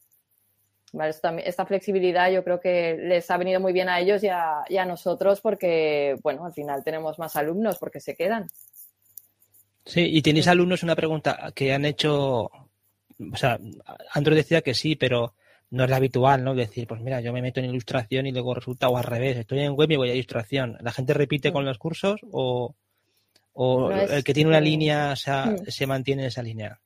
esta, flexibilidad yo creo que les ha venido muy bien a ellos y a, nosotros porque, bueno, al final tenemos más alumnos porque se quedan. Sí, y tenéis alumnos, una pregunta que han hecho, o sea, Andro decía que sí, pero no es la habitual, ¿no? Decir, pues mira, yo me meto en ilustración y luego resulta o al revés, estoy en web y voy a ilustración. ¿La gente repite con los cursos o, el que tiene una línea o sea, mm. se mantiene en esa línea?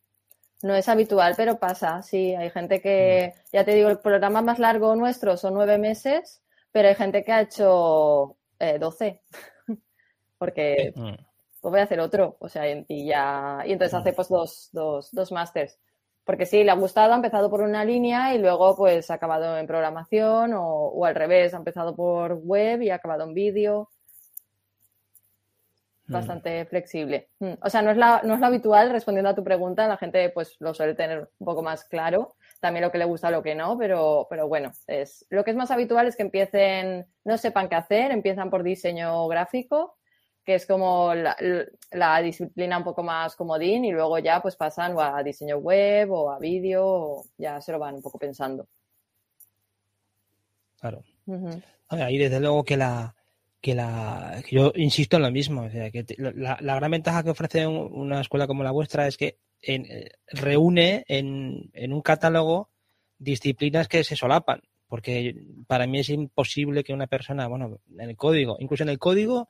No es habitual, pero pasa, sí. Hay gente que, mm. ya te digo, el programa más largo nuestro son nueve meses, pero hay gente que ha hecho eh, doce. Porque pues voy a hacer otro. O sea, y ya. Y entonces mm. hace pues dos, dos, dos másters. Porque sí, le ha gustado, ha empezado por una línea y luego pues ha acabado en programación o, o al revés, ha empezado por web y ha acabado en vídeo. Mm. bastante flexible. Mm. O sea, no es, la, no es lo habitual, respondiendo a tu pregunta, la gente pues lo suele tener un poco más claro, también lo que le gusta, lo que no, pero, pero bueno, es, lo que es más habitual es que empiecen, no sepan qué hacer, empiezan por diseño gráfico, que es como la, disciplina un poco más comodín y luego ya pues pasan a diseño web o a vídeo, ya se lo van un poco pensando. Claro. Ahí desde luego que la, que la yo insisto en lo mismo, que la, gran ventaja que ofrece una escuela como la vuestra es que eh, reúne en, un catálogo disciplinas que se solapan, porque para mí es imposible que una persona, bueno, en el código, incluso en el código,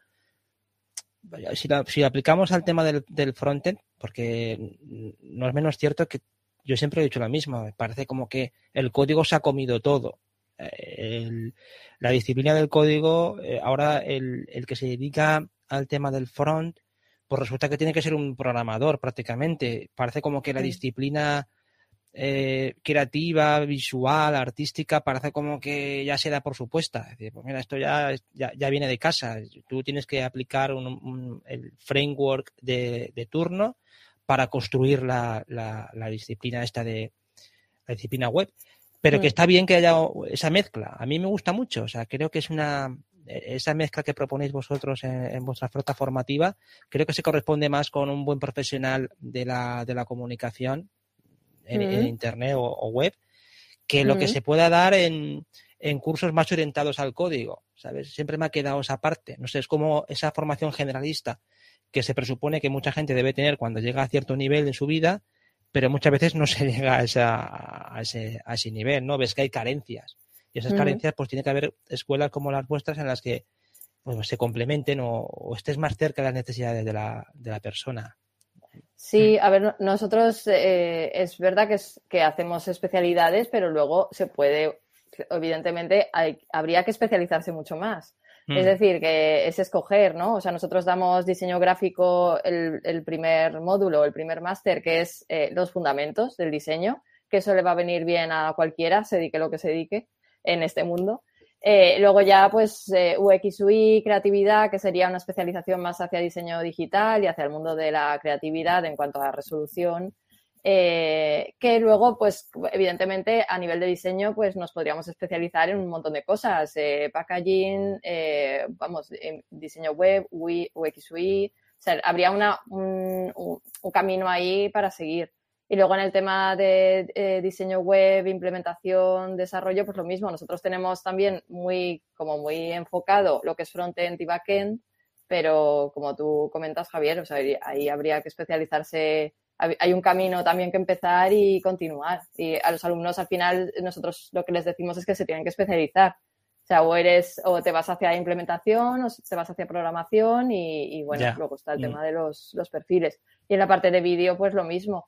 si, si aplicamos al tema del, del frontend, porque no es menos cierto que yo siempre he dicho lo mismo, parece como que el código se ha comido todo la disciplina del código, eh, ahora el, que se dedica al tema del front, pues resulta que tiene que ser un programador prácticamente. Parece como que la disciplina eh, creativa, visual, artística, parece como que ya se da por supuesta. Es decir, pues mira, esto ya, ya, viene de casa. Tú tienes que aplicar el framework de, turno para construir la, la disciplina esta de la disciplina web pero que mm. está bien que haya esa mezcla. A mí me gusta mucho, o sea, creo que es una esa mezcla que proponéis vosotros en, vuestra flota formativa, creo que se corresponde más con un buen profesional de la, de la comunicación en, mm. internet o, web, que lo que mm. se pueda dar en, en cursos más orientados al código, ¿sabes? Siempre me ha quedado esa parte. No sé, es como esa formación generalista que se presupone que mucha gente debe tener cuando llega a cierto nivel en su vida, pero muchas veces no se llega a, a, ese, a ese nivel, ¿no? Ves que hay carencias. Y esas carencias, pues tiene que haber escuelas como las vuestras en las que pues, se complementen o, estés más cerca de las necesidades de la, de la persona. Sí, a ver, nosotros eh, es verdad que, que hacemos especialidades, pero luego se puede, evidentemente, hay, habría que especializarse mucho más. Es mm. decir, que es escoger, ¿no? O sea, nosotros damos diseño gráfico el, primer módulo, el primer máster, que es eh, los fundamentos del diseño, que eso le va a venir bien a cualquiera, se dedique lo que se dedique en este mundo. Eh, luego ya, pues, eh, UX, UI, creatividad, que sería una especialización más hacia diseño digital y hacia el mundo de la creatividad en cuanto a resolución eh, que luego, pues, evidentemente, a nivel de diseño, pues nos podríamos especializar en un montón de cosas, eh, packaging, eh, vamos, diseño web, UI, UX, UI, o sea, habría una, un, camino ahí para seguir. Y luego en el tema de diseño web, implementación, desarrollo, pues lo mismo. Nosotros tenemos también muy, como muy enfocado lo que es frontend y backend, pero como tú comentas, Javier, o ahí habría que especializarse hay un camino también que empezar y continuar. Y a los alumnos al final nosotros lo que les decimos es que se tienen que especializar. O sea, o eres, o te vas hacia implementación, o te vas hacia programación y, bueno, luego está el mm. tema de los, los, perfiles. Y en la parte de vídeo, pues lo mismo.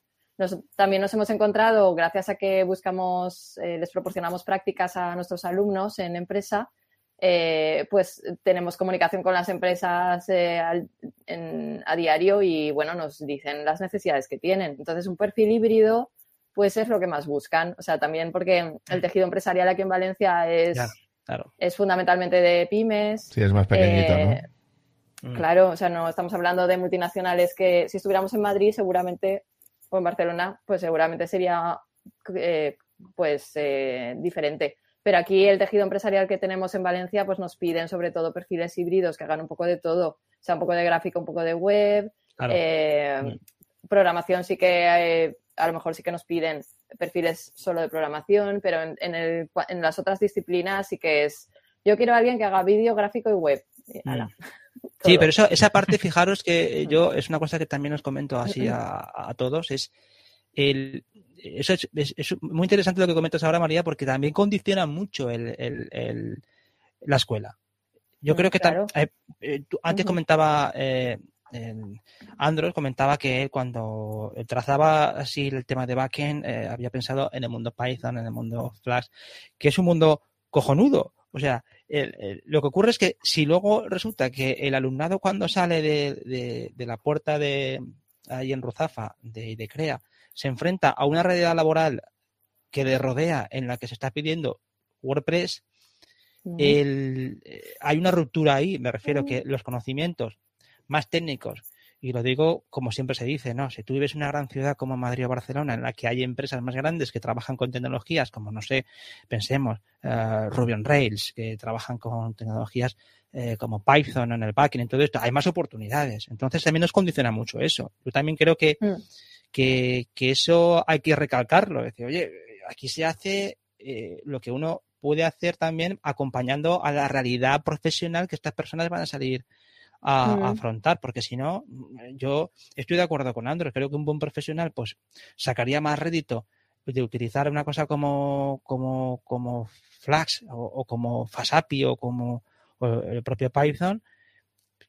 también nos hemos encontrado, gracias a que buscamos, eh, les proporcionamos prácticas a nuestros alumnos en empresa, eh, pues tenemos comunicación con las empresas eh, a diario y bueno, nos dicen las necesidades que tienen. Entonces, un perfil híbrido, pues es lo que más buscan. O sea, también porque el tejido empresarial aquí en Valencia es, es fundamentalmente de pymes. Sí, es más pequeñito, ¿no? Eh, mm. Claro, o sea, no estamos hablando de multinacionales que si estuviéramos en Madrid, seguramente, o en Barcelona, pues seguramente sería pues diferente. Pero aquí el tejido empresarial que tenemos en Valencia, pues nos piden sobre todo perfiles híbridos que hagan un poco de todo, o sea, un poco de gráfico, un poco de web, eh, mm. programación sí que eh, a lo mejor sí que nos piden perfiles solo de programación, pero en, las otras disciplinas sí que es, yo quiero a alguien que haga vídeo, gráfico y web. Mm. sí, pero esa parte, fijaros que yo, es una cosa que también os comento así a todos, es el, eso es, muy interesante lo que comentas ahora, María, porque también condiciona mucho el, la escuela. Yo creo que eh, eh, antes comentaba eh, Andros comentaba que él cuando trazaba así el tema de backend había pensado en el mundo Python, en el mundo Flash, que es un mundo cojonudo. O sea, lo que ocurre es que si luego resulta que el alumnado cuando sale de, la puerta de ahí en Ruzafa de, de CREA se enfrenta a una realidad laboral que le rodea en la que se está pidiendo WordPress, eh, hay una ruptura ahí, me refiero que los conocimientos más técnicos, y lo digo como siempre se dice, ¿no? Si tú vives en una gran ciudad como Madrid o Barcelona, en la que hay empresas más grandes que trabajan con tecnologías, como no sé, pensemos, uh, Ruby on Rails, que trabajan con tecnologías eh, como Python en el backend, en todo esto, hay más oportunidades. Entonces también nos condiciona mucho eso. Yo también creo que mm que, eso hay que recalcarlo. Es decir, oye, aquí se hace eh, lo que uno puede hacer también acompañando a la realidad profesional que estas personas van a salir a, mm. afrontar, porque si no, yo estoy de acuerdo con Andros, creo que un buen profesional pues sacaría más rédito de utilizar una cosa como, como, como Flash o, como Fasapi o como el propio Python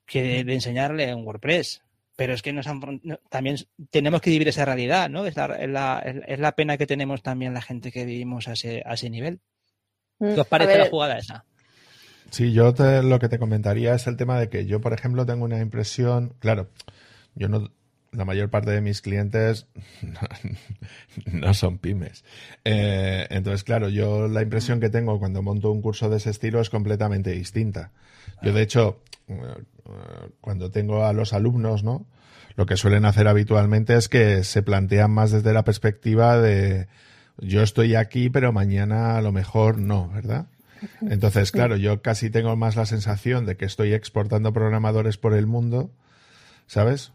que de enseñarle en WordPress pero es que nos también tenemos que vivir esa realidad, ¿no? Es la, es, la, pena que tenemos también la gente que vivimos a ese, a ese nivel. Mm, ¿Qué os parece la jugada esa? Sí, yo lo que te comentaría es el tema de que yo, por ejemplo, tengo una impresión, claro, yo no, la mayor parte de mis clientes no, son pymes. Eh, entonces, claro, yo la impresión que tengo cuando monto un curso de ese estilo es completamente distinta. Yo, de hecho, cuando tengo a los alumnos, ¿no? Lo que suelen hacer habitualmente es que se plantean más desde la perspectiva de yo estoy aquí, pero mañana a lo mejor no, ¿verdad? Entonces, claro, yo casi tengo más la sensación de que estoy exportando programadores por el mundo, ¿sabes?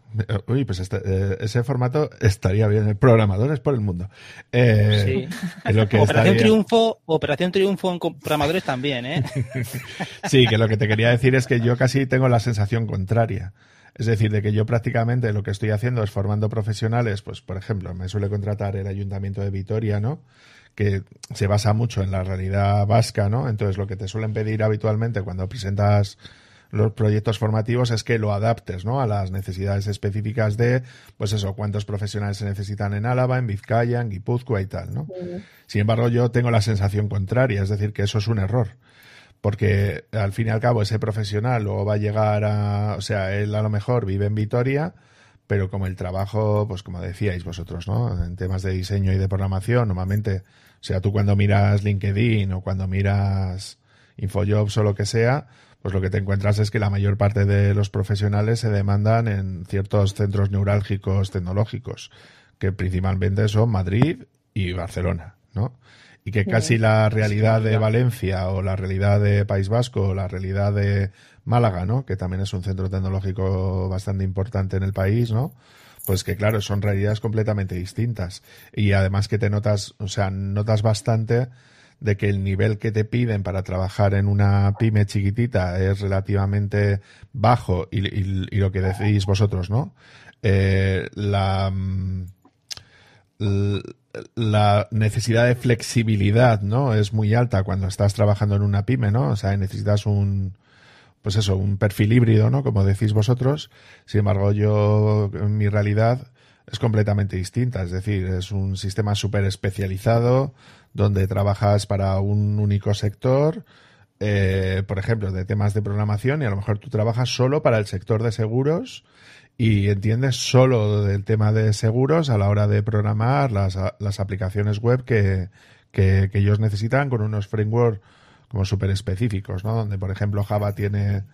Uy, pues este, eh, ese formato estaría bien. Programadores por el mundo. Eh, sí. Lo que Operación Triunfo, Operación Triunfo en programadores también, ¿eh? sí, que lo que te quería decir es que yo casi tengo la sensación contraria. Es decir, de que yo prácticamente lo que estoy haciendo es formando profesionales, pues por ejemplo, me suele contratar el Ayuntamiento de Vitoria, ¿no? que se basa mucho en la realidad vasca, ¿no? Entonces lo que te suelen pedir habitualmente cuando presentas los proyectos formativos es que lo adaptes ¿no? a las necesidades específicas de, pues eso, cuántos profesionales se necesitan en Álava, en Vizcaya, en Guipúzcoa y tal. ¿no? Sin embargo, yo tengo la sensación contraria, es decir, que eso es un error. Porque al fin y al cabo ese profesional luego va a llegar a, o sea, él a lo mejor vive en Vitoria, pero como el trabajo, pues como decíais vosotros, ¿no? En temas de diseño y de programación, normalmente, o sea, tú cuando miras LinkedIn o cuando miras Infojobs o lo que sea, pues lo que te encuentras es que la mayor parte de los profesionales se demandan en ciertos centros neurálgicos tecnológicos, que principalmente son Madrid y Barcelona, ¿no? Y que casi la realidad de Valencia o la realidad de País Vasco o la realidad de Málaga, ¿no? Que también es un centro tecnológico bastante importante en el país, ¿no? Pues que claro, son realidades completamente distintas. Y además que te notas, o sea, notas bastante de que el nivel que te piden para trabajar en una pyme chiquitita es relativamente bajo y, lo que decís vosotros, ¿no? Eh, la, mm, la necesidad de flexibilidad, ¿no? Es muy alta cuando estás trabajando en una pyme, ¿no? O sea, necesitas un, pues eso, un perfil híbrido, ¿no? Como decís vosotros. Sin embargo, yo, en mi realidad, es completamente distinta. Es decir, es un sistema súper especializado donde trabajas para un único sector, eh, por ejemplo, de temas de programación y a lo mejor tú trabajas solo para el sector de seguros y entiendes solo del tema de seguros a la hora de programar las, las aplicaciones web que, que, ellos necesitan con unos frameworks como súper específicos, ¿no? Donde, por ejemplo, Java tiene,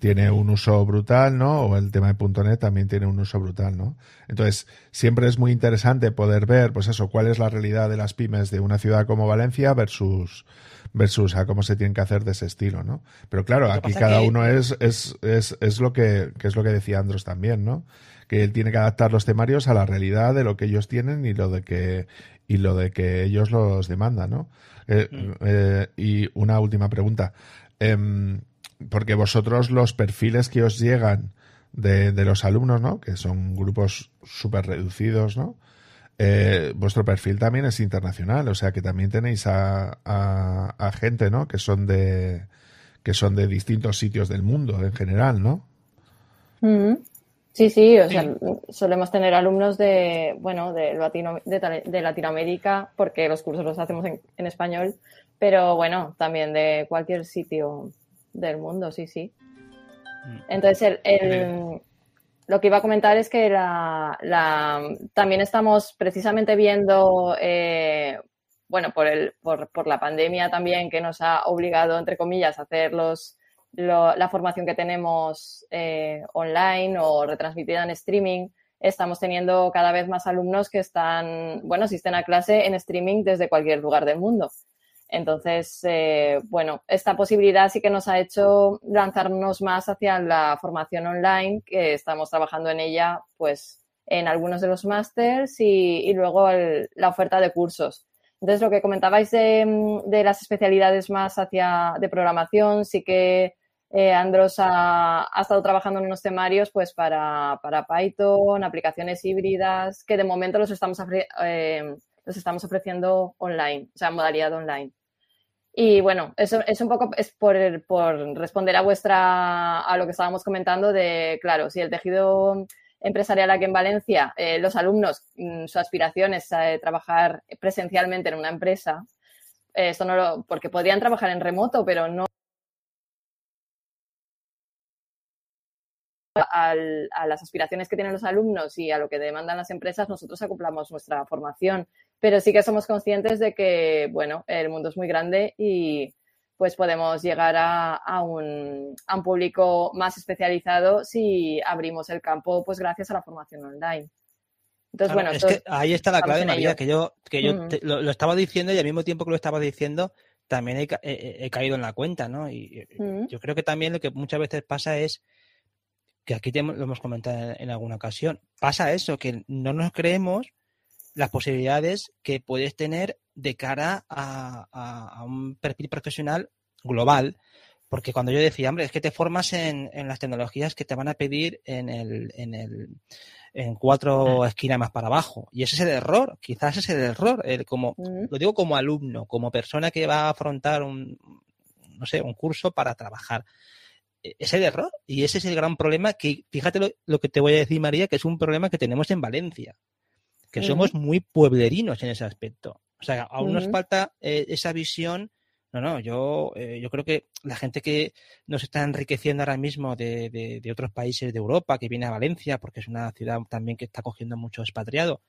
tiene un uso brutal, ¿no? O el tema de .NET también tiene un uso brutal, ¿no? Entonces, siempre es muy interesante poder ver, pues eso, cuál es la realidad de las pymes de una ciudad como Valencia versus versus a cómo se tienen que hacer de ese estilo, ¿no? Pero claro, aquí cada uno es, es, es, es, lo que, que es lo que decía Andros también, ¿no? Que él tiene que adaptar los temarios a la realidad de lo que ellos tienen y lo de que, y lo de que ellos los demandan, ¿no? Eh, mm. eh, y una última pregunta. Eh, porque vosotros los perfiles que os llegan de, de los alumnos, ¿no? Que son grupos súper reducidos, ¿no? Eh, vuestro perfil también es internacional, o sea que también tenéis a, a, gente, ¿no? Que son de que son de distintos sitios del mundo en general, ¿no? Mm. Sí, sí, o sea, solemos tener alumnos de, bueno, de, Latino, de, Latinoamérica, porque los cursos los hacemos en, en, español, pero bueno, también de cualquier sitio del mundo, sí, sí. Mm. Entonces, el, lo que iba a comentar es que la, también estamos precisamente viendo, eh, bueno, por, el, por, por, la pandemia también que nos ha obligado, entre comillas, a hacer los, la formación que tenemos eh, online o retransmitida en streaming. Estamos teniendo cada vez más alumnos que están, bueno, asisten a clase en streaming desde cualquier lugar del mundo. Entonces, eh, bueno, esta posibilidad sí que nos ha hecho lanzarnos más hacia la formación online, que estamos trabajando en ella, pues, en algunos de los másters y, luego la oferta de cursos. Entonces, lo que comentabais de, las especialidades más hacia de programación, sí que eh, Andros ha, estado trabajando en unos temarios pues para, para, Python, aplicaciones híbridas, que de momento los estamos, eh, los estamos ofreciendo online, o sea, modalidad online. Y bueno, eso es un poco es por, responder a vuestra, a lo que estábamos comentando de, claro, si el tejido empresarial aquí en Valencia, eh, los alumnos, mm, su aspiración es eh, trabajar presencialmente en una empresa, eh, no lo, porque podrían trabajar en remoto, pero no a las aspiraciones que tienen los alumnos y a lo que demandan las empresas, nosotros acoplamos nuestra formación. Pero sí que somos conscientes de que, bueno, el mundo es muy grande y pues podemos llegar a, un, a un público más especializado si abrimos el campo, pues gracias a la formación online. Entonces, bueno, ahí está la clave, María, que yo, que yo lo, estaba diciendo y al mismo tiempo que lo estaba diciendo, también he, caído en la cuenta, ¿no? Y yo creo que también lo que muchas veces pasa es que aquí lo hemos comentado en alguna ocasión, pasa eso, que no nos creemos las posibilidades que puedes tener de cara a, un perfil profesional global. Porque cuando yo decía, hombre, es que te formas en, las tecnologías que te van a pedir en el, en el en cuatro esquinas más para abajo. Y ese es el error, quizás ese es el error. El, como, Lo digo como alumno, como persona que va a afrontar un, no sé, un curso para trabajar. E-, es el error. Y ese es el gran problema que, fíjate lo, que te voy a decir, María, que es un problema que tenemos en Valencia, que somos muy pueblerinos en ese aspecto. O sea, aún nos falta eh, esa visión. No, no, yo, eh, yo creo que la gente que nos está enriqueciendo ahora mismo de, de, otros países de Europa, que viene a Valencia, porque es una ciudad también que está cogiendo mucho expatriado,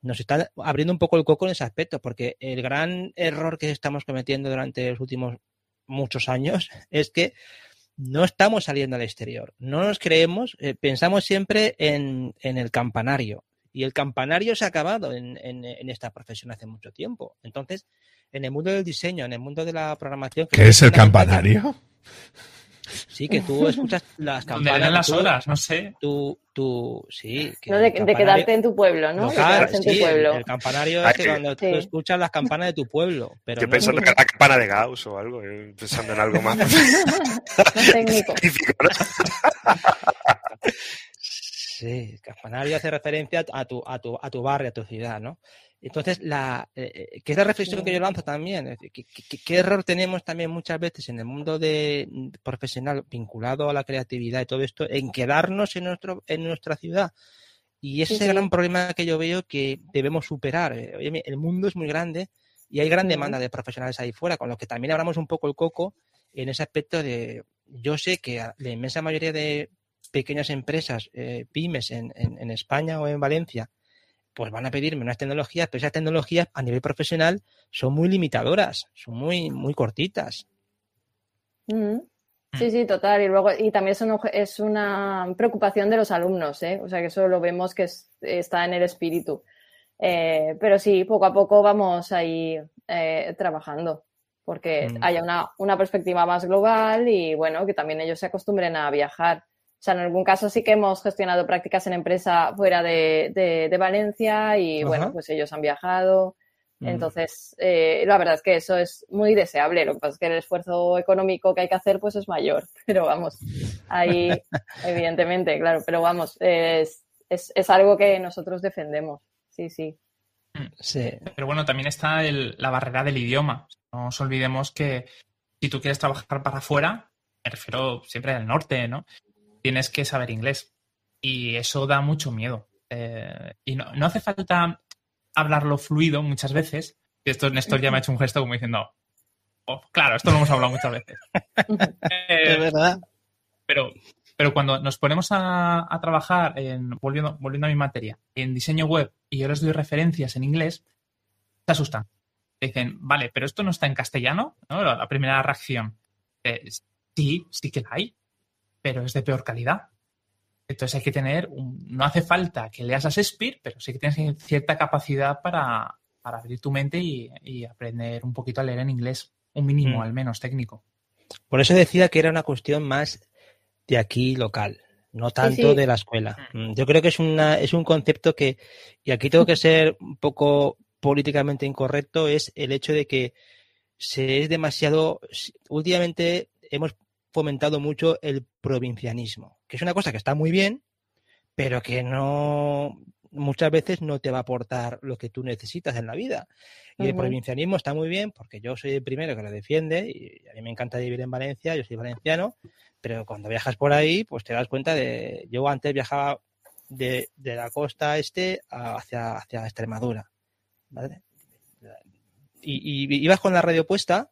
nos está abriendo un poco el coco en ese aspecto, porque el gran error que estamos cometiendo durante los últimos muchos años es que no estamos saliendo al exterior. No nos creemos, eh, pensamos siempre en, el campanario. Y el campanario se ha acabado en, esta profesión hace mucho tiempo. Entonces, en el mundo del diseño, en el mundo de la programación. ¿Qué es el campanario? Sí, que tú escuchas las campanas. las horas, no sé. Tú, tú, sí. no, de, quedarte en tu pueblo, ¿no? en tu pueblo. El campanario es que cuando tú escuchas las campanas de tu pueblo. Pero Yo pienso en la campana de Gauss o algo, pensando en algo más. técnico. Sí, campanario hace referencia a tu, a tu, a tu barrio, a tu ciudad, ¿no? Entonces, la, eh, que es la reflexión que yo lanzo también, ¿qué, error tenemos también muchas veces en el mundo de, profesional vinculado a la creatividad y todo esto, en quedarnos en, nuestro, en nuestra ciudad? Y ese es el gran problema que yo veo que debemos superar. Eh, oye, el mundo es muy grande y hay gran demanda de profesionales ahí fuera, con lo que también abramos un poco el coco en ese aspecto de, yo sé que la inmensa mayoría de pequeñas empresas, eh, pymes en, en, España o en Valencia, pues van a pedirme unas tecnologías, pero esas tecnologías a nivel profesional son muy limitadoras, son muy, muy cortitas. Sí, sí, total. Y luego, y también es, es una preocupación de los alumnos, ¿eh? O sea que eso lo vemos que está en el espíritu. Eh, pero sí, poco a poco vamos ahí eh, trabajando, porque mm. haya una, una, perspectiva más global y bueno, que también ellos se acostumbren a viajar. O sea, en algún caso sí que hemos gestionado prácticas en empresa fuera de, de, Valencia y bueno, pues ellos han viajado. Mm. Entonces, eh, la verdad es que eso es muy deseable. Lo que pasa es que el esfuerzo económico que hay que hacer pues es mayor. Pero vamos, ahí evidentemente, claro. Pero vamos, es, es, es algo que nosotros defendemos. Sí, sí. Mm. Sí. Pero bueno, también está la barrera del idioma. No nos olvidemos que si tú quieres trabajar para afuera, me refiero siempre al norte, ¿no? Tienes que saber inglés. Y eso da mucho miedo. Eh, y no, hace falta hablarlo fluido muchas veces. Y esto Néstor ya me ha hecho un gesto como diciendo, oh, claro, esto lo hemos hablado muchas veces. es verdad. Pero, pero cuando nos ponemos a, trabajar, en, volviendo, volviendo a mi materia, en diseño web y yo les doy referencias en inglés, se asustan. Dicen, vale, pero esto no está en castellano, ¿no? La, primera reacción. Eh, sí, sí que la hay pero es de peor calidad. Entonces hay que tener, no hace falta que leas a Shakespeare, pero sí que tienes cierta capacidad para, abrir tu mente y, aprender un poquito a leer en inglés, un mínimo mm. al menos técnico. Por eso decía que era una cuestión más de aquí local, no tanto de la escuela. Mm. Mm, yo creo que es, una, es un concepto que, y aquí tengo que ser un poco políticamente incorrecto, es el hecho de que se es demasiado, últimamente hemos fomentado mucho el provincianismo, que es una cosa que está muy bien, pero que no muchas veces no te va a aportar lo que tú necesitas en la vida. Y el provincianismo está muy bien porque yo soy el primero que lo defiende y a mí me encanta vivir en Valencia, yo soy valenciano, pero cuando viajas por ahí, pues te das cuenta de, yo antes viajaba de, la costa este hacia, hacia Extremadura, Y, y, ibas con la radio puesta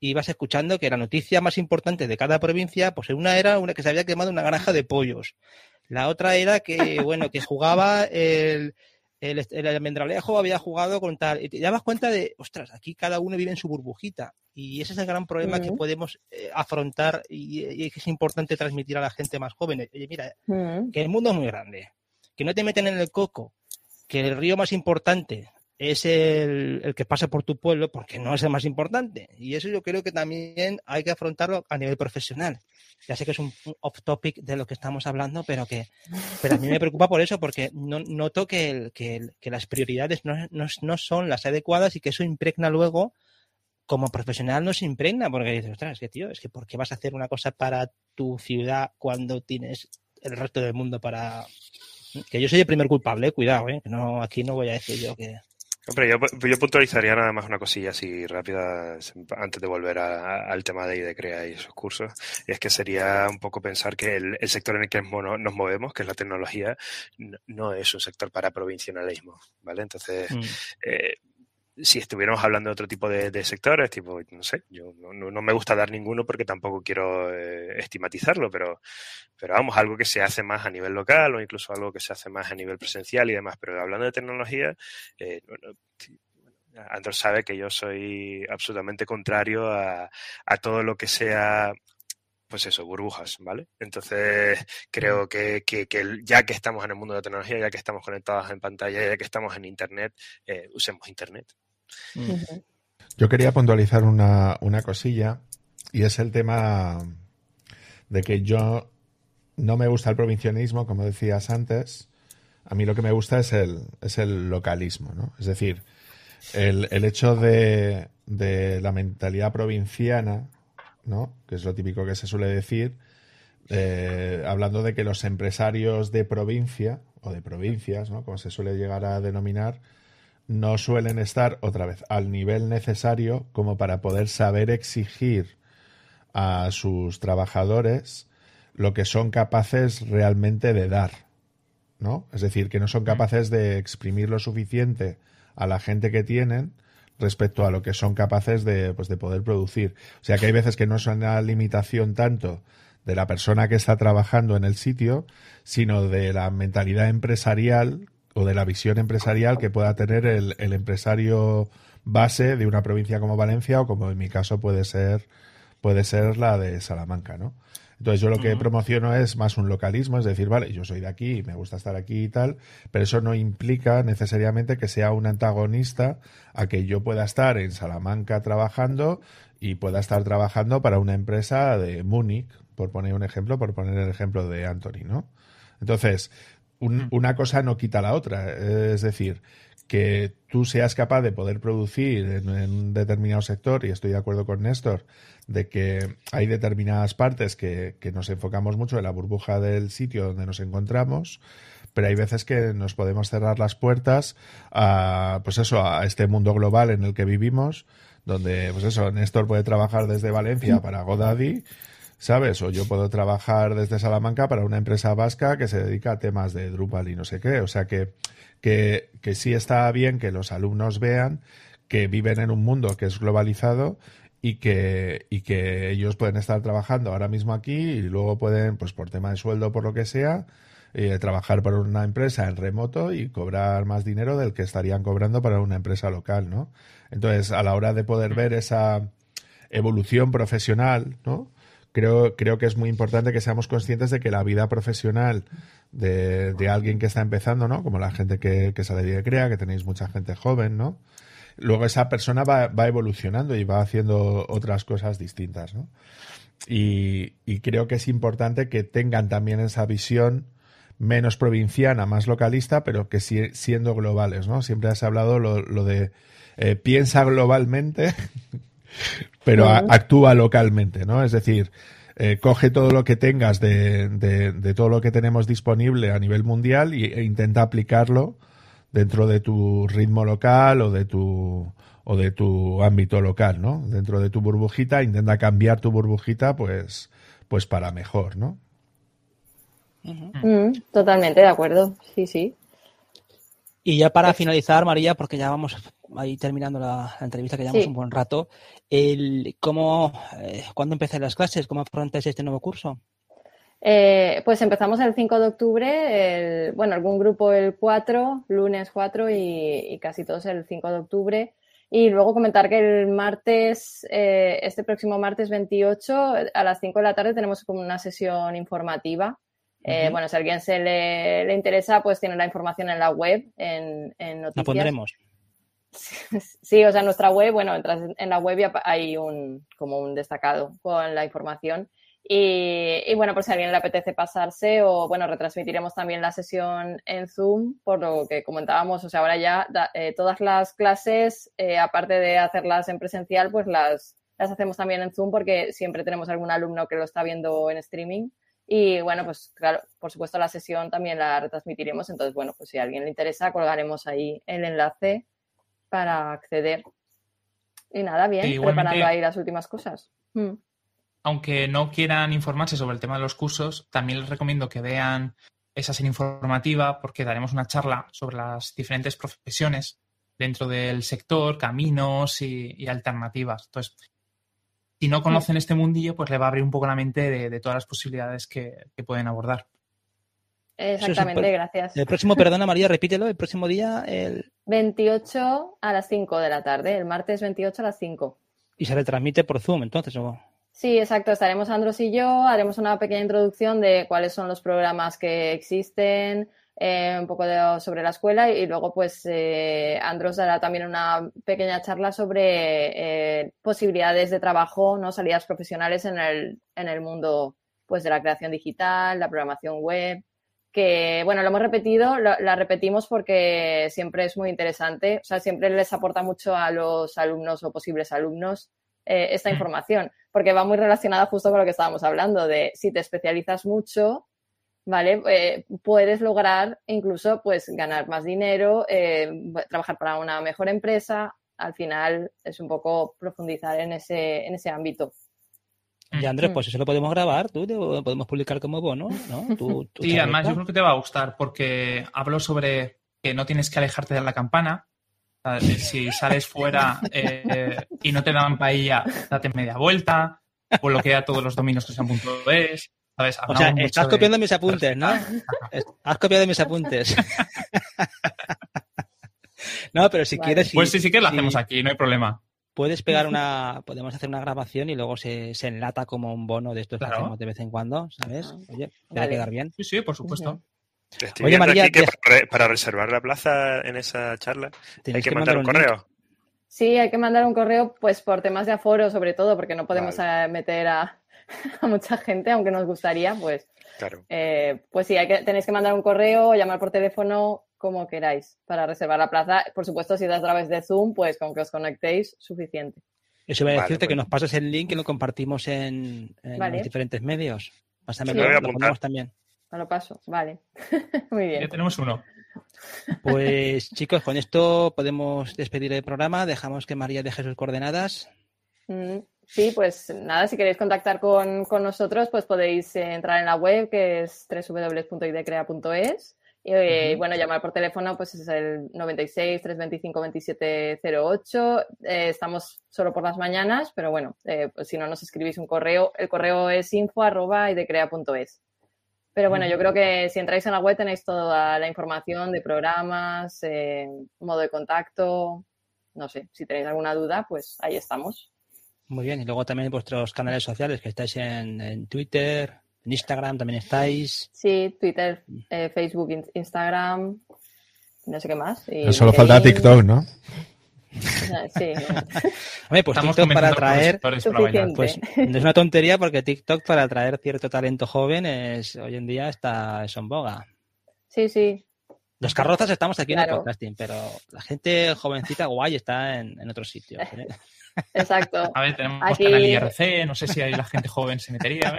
y vas escuchando que la noticia más importante de cada provincia, pues una era una que se había quemado una granja de pollos. La otra era que, bueno, que jugaba el, el, el almendralejo había jugado con tal. Y te das cuenta de, ostras, aquí cada uno vive en su burbujita. Y ese es el gran problema que podemos eh, afrontar y, y, que es importante transmitir a la gente más joven. Oye, mira, que el mundo es muy grande, que no te meten en el coco, que el río más importante es el, que pasa por tu pueblo porque no es el más importante. Y eso yo creo que también hay que afrontarlo a nivel profesional. Ya sé que es un, off topic de lo que estamos hablando, pero que pero a mí me preocupa por eso, porque no, noto que, que, las prioridades no, no, son las adecuadas y que eso impregna luego, como profesional no se impregna, porque dices, ostras, es que tío, es que ¿por qué vas a hacer una cosa para tu ciudad cuando tienes el resto del mundo para... Que yo soy el primer culpable, cuidado, ¿eh? no, aquí no voy a decir yo que... Hombre, yo, puntualizaría nada más una cosilla así rápida antes de volver al tema de IDECREA y esos cursos. Y es que sería un poco pensar que el, sector en el que nos movemos, que es la tecnología, no, es un sector para provincialismo, ¿vale? Entonces, mm. eh, si estuviéramos hablando de otro tipo de, sectores, tipo, no sé, yo no, me gusta dar ninguno porque tampoco quiero eh, estigmatizarlo, pero, pero vamos, algo que se hace más a nivel local o incluso algo que se hace más a nivel presencial y demás. Pero hablando de tecnología, eh, sabe que yo soy absolutamente contrario a, todo lo que sea pues eso, burbujas, ¿vale? Entonces, creo que, ya que estamos en el mundo de la tecnología, ya que estamos conectados en pantalla, ya que estamos en Internet, eh, usemos Internet. Yo quería puntualizar una, una cosilla y es el tema de que yo no me gusta el provincianismo, como decías antes. A mí lo que me gusta es el, es el localismo, ¿no? Es decir, el, el hecho de, de, la mentalidad provinciana, ¿no? Que es lo típico que se suele decir, eh, hablando de que los empresarios de provincia o de provincias, ¿no? como se suele llegar a denominar, no suelen estar otra vez al nivel necesario como para poder saber exigir a sus trabajadores lo que son capaces realmente de dar, ¿no? Es decir, que no son capaces de exprimir lo suficiente a la gente que tienen respecto a lo que son capaces de, pues, de poder producir. O sea que hay veces que no es una limitación tanto de la persona que está trabajando en el sitio, sino de la mentalidad empresarial o de la visión empresarial que pueda tener el, el empresario base de una provincia como Valencia o como en mi caso puede ser puede ser la de Salamanca, ¿no? Entonces yo lo que promociono es más un localismo, es decir, vale, yo soy de aquí, me gusta estar aquí y tal, pero eso no implica necesariamente que sea un antagonista a que yo pueda estar en Salamanca trabajando y pueda estar trabajando para una empresa de Múnich, por poner un ejemplo, por poner el ejemplo de Anthony, ¿no? Entonces, una cosa no quita la otra, es decir, que tú seas capaz de poder producir en, un determinado sector, y estoy de acuerdo con Néstor, de que hay determinadas partes que, nos enfocamos mucho en la burbuja del sitio donde nos encontramos, pero hay veces que nos podemos cerrar las puertas a, pues eso, a este mundo global en el que vivimos, donde, pues eso, Néstor puede trabajar desde Valencia para Godaddy, ¿sabes? O yo puedo trabajar desde Salamanca para una empresa vasca que se dedica a temas de Drupal y no sé qué. O sea que, que, que sí está bien que los alumnos vean que viven en un mundo que es globalizado y que, y que ellos pueden estar trabajando ahora mismo aquí y luego pueden, pues por tema de sueldo, por lo que sea, eh, trabajar para una empresa en remoto y cobrar más dinero del que estarían cobrando para una empresa local, ¿no? Entonces, a la hora de poder ver esa evolución profesional, ¿no? Creo, creo que es muy importante que seamos conscientes de que la vida profesional de, de alguien que está empezando, ¿no? Como la gente que, que sale de CREA, que tenéis mucha gente joven, ¿no? luego esa persona va, va evolucionando y va haciendo otras cosas distintas, ¿no? Y, creo que es importante que tengan también esa visión menos provinciana, más localista, pero que siendo globales, ¿no? Siempre has hablado lo, lo de eh, piensa globalmente, pero actúa localmente, ¿no? Es decir, eh, coge todo lo que tengas de, de, todo lo que tenemos disponible a nivel mundial e intenta aplicarlo dentro de tu ritmo local o de tu o de tu ámbito local, ¿no? Dentro de tu burbujita, intenta cambiar tu burbujita, pues, pues para mejor, ¿no? Mm, totalmente de acuerdo, sí, sí. Y ya para finalizar, María, porque ya vamos ahí terminando la, entrevista, que llevamos un buen rato, el, ¿cómo, eh, ¿cuándo empiezan las clases? ¿Cómo afrontáis este nuevo curso? Eh, pues empezamos el 5 de octubre, bueno, algún grupo el 4, lunes 4 y, casi todos el 5 de octubre. Y luego comentar que el martes, eh, este próximo martes 28, a las 5 de la tarde tenemos como una sesión informativa. Eh, bueno, si a alguien se le, interesa, pues tiene la información en la web, en, en noticias. La pondremos. Sí, o sea, en nuestra web, bueno, entras en la web y hay un, como un destacado con la información. Y, bueno, por si a alguien le apetece pasarse o bueno, retransmitiremos también la sesión en Zoom, por lo que comentábamos, o sea, ahora ya eh, todas las clases, eh, aparte de hacerlas en presencial, pues las, las hacemos también en Zoom porque siempre tenemos algún alumno que lo está viendo en streaming. Y bueno, pues claro, por supuesto la sesión también la retransmitiremos, entonces bueno, pues si a alguien le interesa, colgaremos ahí el enlace para acceder. Y nada, bien, preparando ahí las últimas cosas. Mm aunque no quieran informarse sobre el tema de los cursos, también les recomiendo que vean esa serie informativa porque daremos una charla sobre las diferentes profesiones dentro del sector, caminos y, alternativas. Entonces, si no conocen este mundillo, pues le va a abrir un poco la mente de, todas las posibilidades que, pueden abordar. Exactamente, gracias. El próximo, perdona María, repítelo, el próximo día, el... 28 a las 5 de la tarde, el martes 28 a las 5. ¿Y se retransmite por Zoom entonces? O... Sí, exacto. Estaremos Andros y yo. Haremos una pequeña introducción de cuáles son los programas que existen, eh, un poco sobre la escuela y luego, pues, eh, Andros dará también una pequeña charla sobre eh, posibilidades de trabajo, no salidas profesionales en el, en el mundo, pues, de la creación digital, la programación web. Que, bueno, lo hemos repetido, la repetimos porque siempre es muy interesante. O sea, siempre les aporta mucho a los alumnos o posibles alumnos esta información porque va muy relacionada justo con lo que estábamos hablando, de si te especializas mucho, ¿vale? Eh, puedes lograr incluso pues ganar más dinero, eh, trabajar para una mejor empresa. Al final es un poco profundizar en ese, en ese ámbito. Y Andrés, mm. pues eso lo podemos grabar, tú lo podemos publicar como bono, ¿no? Tú, sí, además yo creo que te va a gustar porque hablo sobre que no tienes que alejarte de la campana. Si sales fuera eh, y no te dan paella, date media vuelta, bloquea todos los dominios que sean punto es, o sea, estás copiando mis apuntes, ¿no? Has copiado mis apuntes. no, pero si quieres... pues sí, sí que lo hacemos aquí, no hay problema. Puedes pegar una... Podemos hacer una grabación y luego se, enlata como un bono de estos que hacemos de vez en cuando, ¿sabes? Ah, Oye, te va a quedar bien. Sí, sí, por supuesto. Oye, María, que para, reservar la plaza en esa charla hay que, mandar un correo. Sí, hay que mandar un correo, pues por temas de aforo, sobre todo, porque no podemos eh, meter a, a mucha gente, aunque nos gustaría, pues, claro. Eh, pues sí, hay que, tenéis que mandar un correo o llamar por teléfono como queráis para reservar la plaza. Por supuesto, si das a través de Zoom, pues con que os conectéis, suficiente. Eso voy a decirte que pues. nos pases el link y lo compartimos en, los diferentes medios. Pásame lo, lo también. Me lo paso, vale. Muy bien. Ya tenemos uno. Pues chicos, con esto podemos despedir el programa. Dejamos que María deje sus coordenadas. Mm. Sí, pues nada, si queréis contactar con, nosotros, pues podéis eh, entrar en la web que es www.idecrea.es y bueno, llamar por teléfono pues es el 96 325 2708. estamos solo por las mañanas, pero bueno, eh, pues si no nos escribís un correo, el correo es info@idecrea.es. Pero bueno, yo creo que si entráis en la web tenéis toda la información de programas, eh, modo de contacto, no sé, si tenéis alguna duda, pues ahí estamos. Muy bien, y luego también vuestros canales sociales, que estáis en, Twitter, en Instagram también estáis. Sí, Twitter, eh, Facebook, Instagram, no sé qué más. solo falta TikTok, ¿no? Sí. Hombre, pues TikTok para atraer. Pues es una tontería porque TikTok para atraer cierto talento joven es, hoy en día está es en boga. Sí, sí. Los carrozas estamos aquí en el podcasting, pero la gente jovencita guay está en, en otros sitios. ¿eh? Exacto. A ver, tenemos Aquí... canal IRC, no sé si hay la gente joven se metería.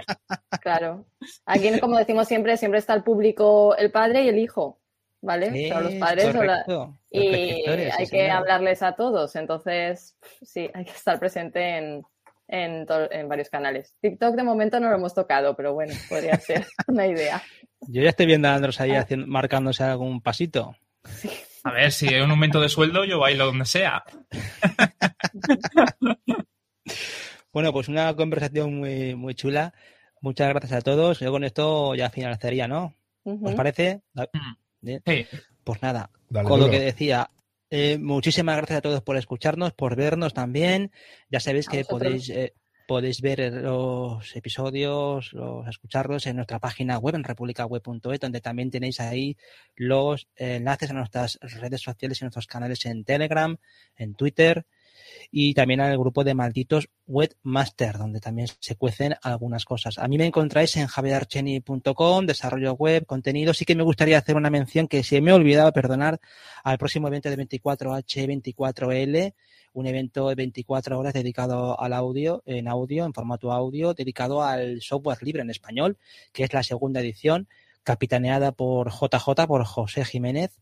Claro. Aquí, como decimos siempre, siempre está el público, el padre y el hijo. ¿Vale? los padres y hay que hablarles a todos. Entonces, sí, hay que estar presente en, en, en, varios canales. TikTok de momento no lo hemos tocado, pero bueno, podría ser una idea. Yo ya estoy viendo a Andros ahí ah. haciendo, marcándose algún pasito. Sí. A ver, si hay un aumento de sueldo, yo bailo donde sea. bueno, pues una conversación muy, muy chula. Muchas gracias a todos. Yo con esto ya finalizaría, ¿no? ¿Os parece? Mm. Sí. Pues nada, con lo que decía, eh, muchísimas gracias a todos por escucharnos, por vernos también. Ya sabéis que podéis eh, podéis ver los episodios, los escucharlos en nuestra página web, en republicaweb.es, donde también tenéis ahí los enlaces a nuestras redes sociales y nuestros canales en Telegram, en Twitter y también al grupo de malditos webmaster, donde también se cuecen algunas cosas. A mí me encontráis en javierarcheni.com, desarrollo web, contenido. Sí que me gustaría hacer una mención que se me ha olvidado, perdonar, al próximo evento de 24H24L, un evento de 24 horas dedicado al audio, en audio, en formato audio, dedicado al software libre en español, que es la segunda edición, capitaneada por JJ, por José Jiménez,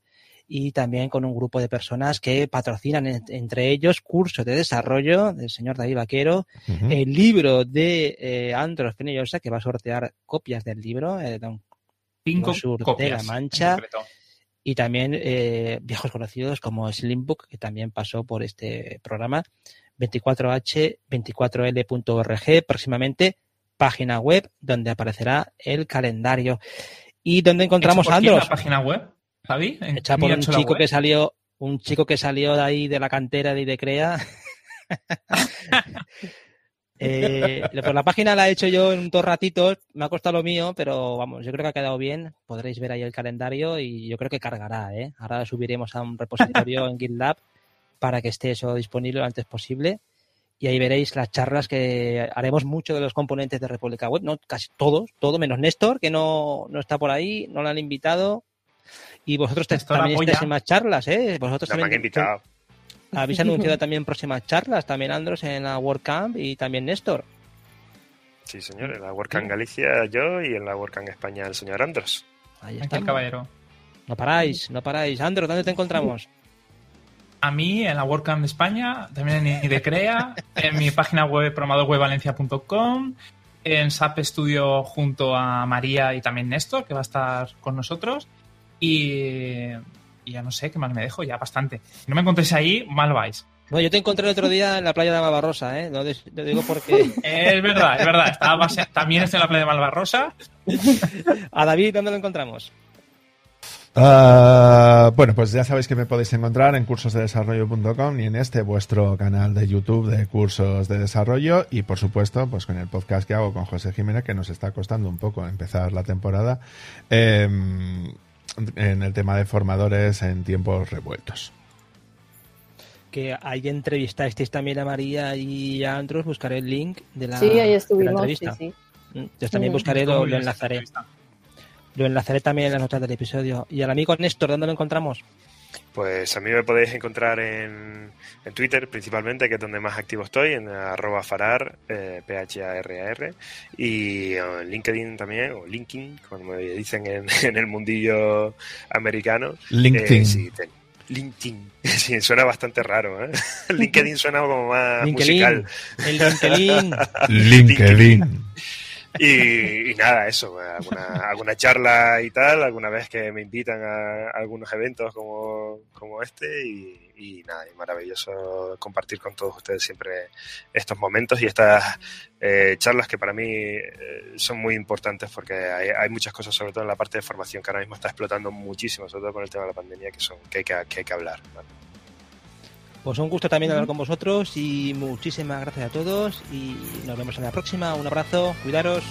y también con un grupo de personas que patrocinan entre ellos cursos de desarrollo del señor David Vaquero, el libro de eh, Andros Penellosa, que va a sortear copias del libro, eh, Don Cinco de la Mancha y también eh, viejos conocidos como Slimbook, que también pasó por este programa, 24h, 24l.org, próximamente página web donde aparecerá el calendario. Y donde encontramos a Andros. la página web, Javi? Hecha por un chico que salió, un chico que salió de ahí de la cantera de Idecrea. Eh, pues la página la he hecho yo en dos ratitos, me ha costado lo mío, pero vamos, yo creo que ha quedado bien. Podréis ver ahí el calendario y yo creo que cargará. ¿eh? Ahora subiremos a un repositorio en GitLab para que esté eso disponible lo antes posible. Y ahí veréis las charlas que haremos mucho de los componentes de República Web, no casi todos, todo menos Néstor, que no, no está por ahí, no lo han invitado. Y vosotros también estáis en más charlas, ¿eh? Vosotros también. invitado. Habéis anunciado también próximas charlas, también Andros en la WordCamp y también Néstor. Sí, señor, en la WordCamp Galicia yo y en la WordCamp España el señor Andros. Ahí está el caballero. No paráis, no paráis. Andros, ¿dónde te encontramos? A mí, en la WordCamp de España, también en Idecrea, en mi página web programadorwebvalencia.com, en SAP Studio junto a María y también Néstor, que va a estar con nosotros. Y, ya no sé qué más me dejo, ya bastante. Si no me encontréis ahí, mal vais. Bueno, yo te encontré el otro día en la playa de Malvarrosa, ¿eh? Lo, digo porque... es verdad, es verdad. también estoy en la playa de Malvarrosa. ¿A David dónde lo encontramos? Ah, bueno, pues ya sabéis que me podéis encontrar en cursosdesarrollo.com y en este vuestro canal de YouTube de cursos de desarrollo y por supuesto pues con el podcast que hago con José Jiménez que nos está costando un poco empezar la temporada em, en el tema de formadores en tiempos revueltos. Que ahí entrevistasteis también a María y a Andros, buscaré el link de la, sí, ahí estuvimos, Sí, mm, Yo también buscaré, lo, lo enlazaré. Lo enlazaré también en las notas del episodio. ¿Y al amigo Néstor, dónde lo encontramos? Pues a mí me podéis encontrar en, Twitter principalmente, que es donde más activo estoy, en arroba farar, eh, P-H-A-R-A-R, y en LinkedIn también, o LinkedIn, como me dicen en, el mundillo americano. LinkedIn. Eh, LinkedIn. Sí, suena bastante raro, ¿eh? LinkedIn suena como más musical. El LinkedIn. LinkedIn. Y, nada, eso, alguna, alguna charla y tal, alguna vez que me invitan a, algunos eventos como, como este y, nada, y maravilloso compartir con todos ustedes siempre estos momentos y estas eh, charlas que para mí eh, son muy importantes porque hay, muchas cosas, sobre todo en la parte de formación, que ahora mismo está explotando muchísimo, sobre todo con el tema de la pandemia, que, son, que, hay, que, hay que hablar. Pues un gusto también hablar con vosotros y muchísimas gracias a todos y nos vemos en la próxima. Un abrazo, cuidaros.